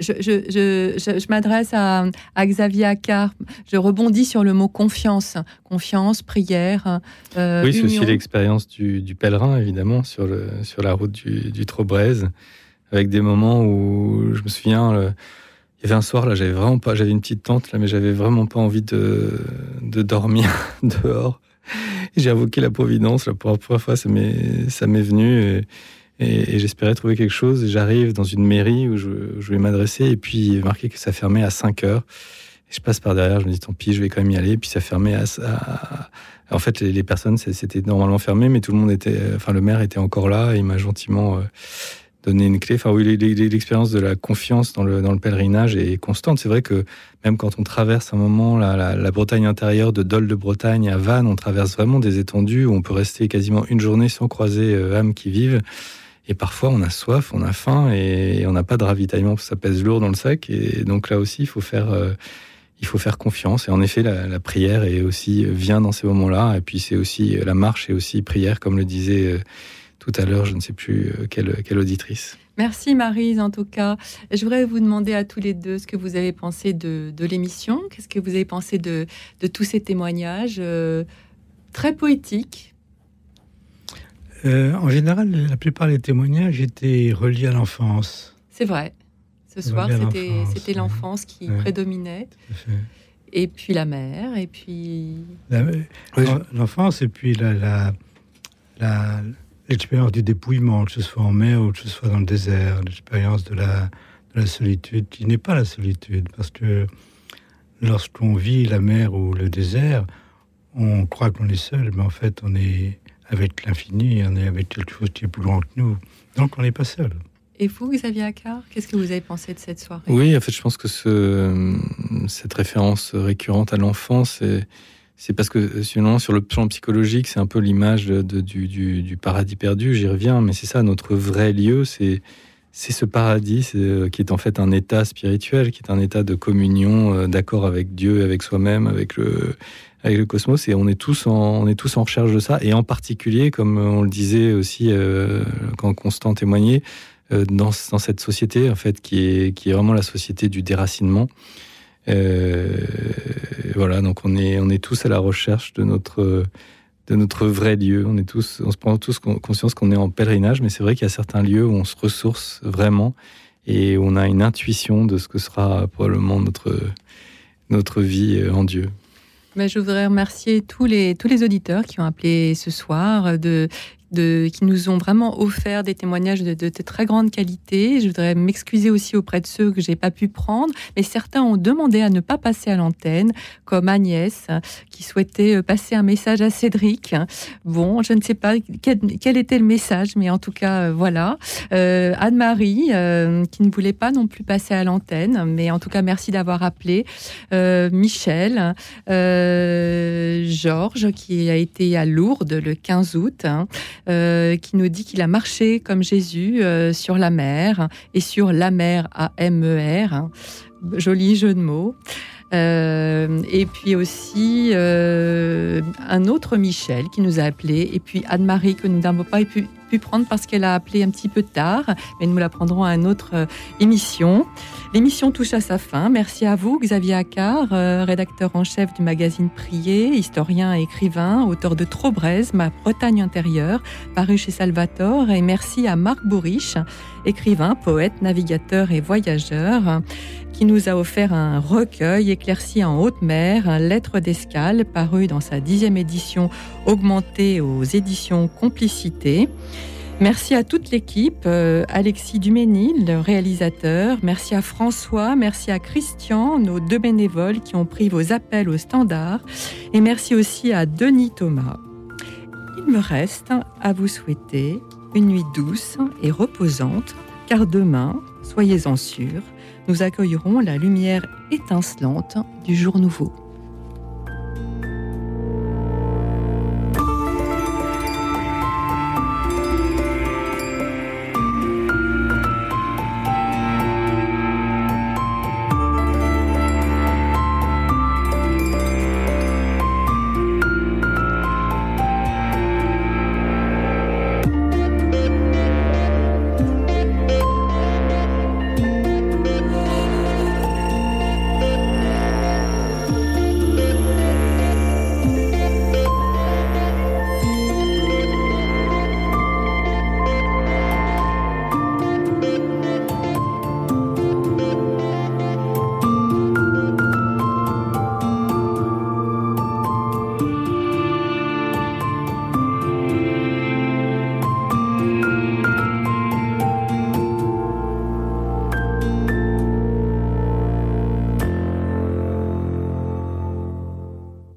S1: je, je, je, je m'adresse à, à, Xavier Accard. Je rebondis sur le mot confiance. Confiance, prière.
S2: Euh, oui, c'est aussi l'expérience du, du, pèlerin, évidemment, sur, le, sur la route du, du Trobrez avec des moments où je me souviens, il y avait un soir là, j'avais vraiment pas, j'avais une petite tente là, mais j'avais vraiment pas envie de, dormir dehors. J'ai invoqué la providence la première fois, ça m'est, ça m'est venu et, j'espérais trouver quelque chose. J'arrive dans une mairie où je, je vais m'adresser et puis il est marqué que ça fermait à 5 heures. Je passe par derrière, je me dis tant pis, je vais quand même y aller. Et puis ça fermait à, à en fait, les, personnes, c'était normalement fermé, mais tout le monde était, enfin, le maire était encore là. Et il m'a gentiment euh, donner une clé. Enfin, oui, l'expérience de la confiance dans le, dans le pèlerinage est constante. C'est vrai que même quand on traverse un moment la, la, Bretagne intérieure, de Dol de Bretagne à Vannes, on traverse vraiment des étendues où on peut rester quasiment une journée sans croiser euh, âmes qui vivent. Et parfois, on a soif, on a faim et on n'a pas de ravitaillement parce que ça pèse lourd dans le sac. Et donc là aussi, il faut faire, euh, il faut faire confiance. Et en effet, la, la prière est aussi vient dans ces moments-là. Et puis c'est aussi la marche et aussi prière, comme le disait tout à l'heure, je ne sais plus euh, quelle, quelle auditrice.
S1: Merci Marise, en tout cas. Je voudrais vous demander à tous les deux ce que vous avez pensé de, de l'émission. Qu'est-ce que vous avez pensé de, de tous ces témoignages euh, très poétiques?
S3: Euh, En général, la plupart des témoignages étaient reliés à l'enfance.
S1: C'est vrai. Ce soir, c'était l'enfance qui prédominait. Et puis la mère, et puis...
S3: L'enfance, et puis la, la, la l'expérience du dépouillement, que ce soit en mer ou que ce soit dans le désert, l'expérience de la, de la solitude, qui n'est pas la solitude, parce que lorsqu'on vit la mer ou le désert, on croit qu'on est seul, mais en fait, on est avec l'infini, on est avec quelque chose qui est plus grand que nous. Donc, on n'est pas seul.
S1: Et vous, Xavier Accard, qu'est-ce que vous avez pensé de cette soirée?
S2: Oui, en fait, je pense que ce, cette référence récurrente à l'enfance est c'est parce que sinon, sur le plan psychologique, c'est un peu l'image du, paradis perdu. J'y reviens, mais c'est ça notre vrai lieu. C'est c'est ce paradis euh, qui est en fait un état spirituel, qui est un état de communion, euh, d'accord avec Dieu, avec soi-même, avec le avec le cosmos. Et on est tous en on est tous en recherche de ça. Et en particulier, comme on le disait aussi euh, quand Constant témoignait, dans, dans cette société en fait qui est qui est vraiment la société du déracinement. Euh, voilà, donc on est, on est tous à la recherche de notre, de notre vrai lieu. On, est tous, on se prend tous conscience qu'on est en pèlerinage, mais c'est vrai qu'il y a certains lieux où on se ressource vraiment et on a une intuition de ce que sera probablement notre, notre vie en Dieu.
S1: Mais je voudrais remercier tous les, tous les auditeurs qui ont appelé ce soir, de, qui nous ont vraiment offert des témoignages de, très grande qualité. Je voudrais m'excuser aussi auprès de ceux que j'ai pas pu prendre, mais certains ont demandé à ne pas passer à l'antenne, comme Agnès qui souhaitait euh, passer un message à Cédric. Bon, je ne sais pas quel, était le message, mais en tout cas euh, voilà. Euh, Anne-Marie qui ne voulait pas non plus passer à l'antenne, mais en tout cas merci d'avoir appelé. Michel, Georges qui a été à Lourdes le 15 août. Hein. Euh, qui nous dit qu'il a marché comme Jésus euh, sur la mer et sur la mer à M-E-R. Hein. Joli jeu de mots. Euh, et puis aussi un autre Michel qui nous a appelé, et puis Anne-Marie que nous n'avons pas pu, pu, prendre parce qu'elle a appelé un petit peu tard, mais nous la prendrons à une autre émission. L'émission touche à sa fin. Merci à vous, Xavier Accard, euh, rédacteur en chef du magazine Prier, historien et écrivain, auteur de Trobrez, Ma Bretagne intérieure, paru chez Salvatore. Et merci à Marc Bourriche, écrivain, poète, navigateur et voyageur, qui nous a offert un recueil éclairci en haute mer, Lettre d'escale, paru dans sa dixième édition augmentée aux éditions Complicité. Merci à toute l'équipe, euh, Alexis Duménil, le réalisateur, merci à François, merci à Christian, nos deux bénévoles qui ont pris vos appels au standard, et merci aussi à Denis Thomas. Il me reste à vous souhaiter une nuit douce et reposante, car demain, soyez-en sûrs, nous accueillerons la lumière étincelante du jour nouveau.